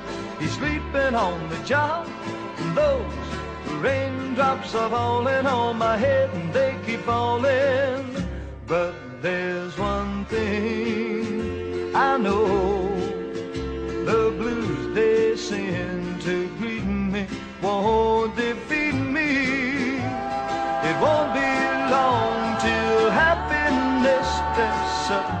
He's sleeping on the job. And those raindrops are falling on my head and they keep falling. But there's one thing I know. The blues they send to greet me won't defeat me. It won't be long till happiness steps up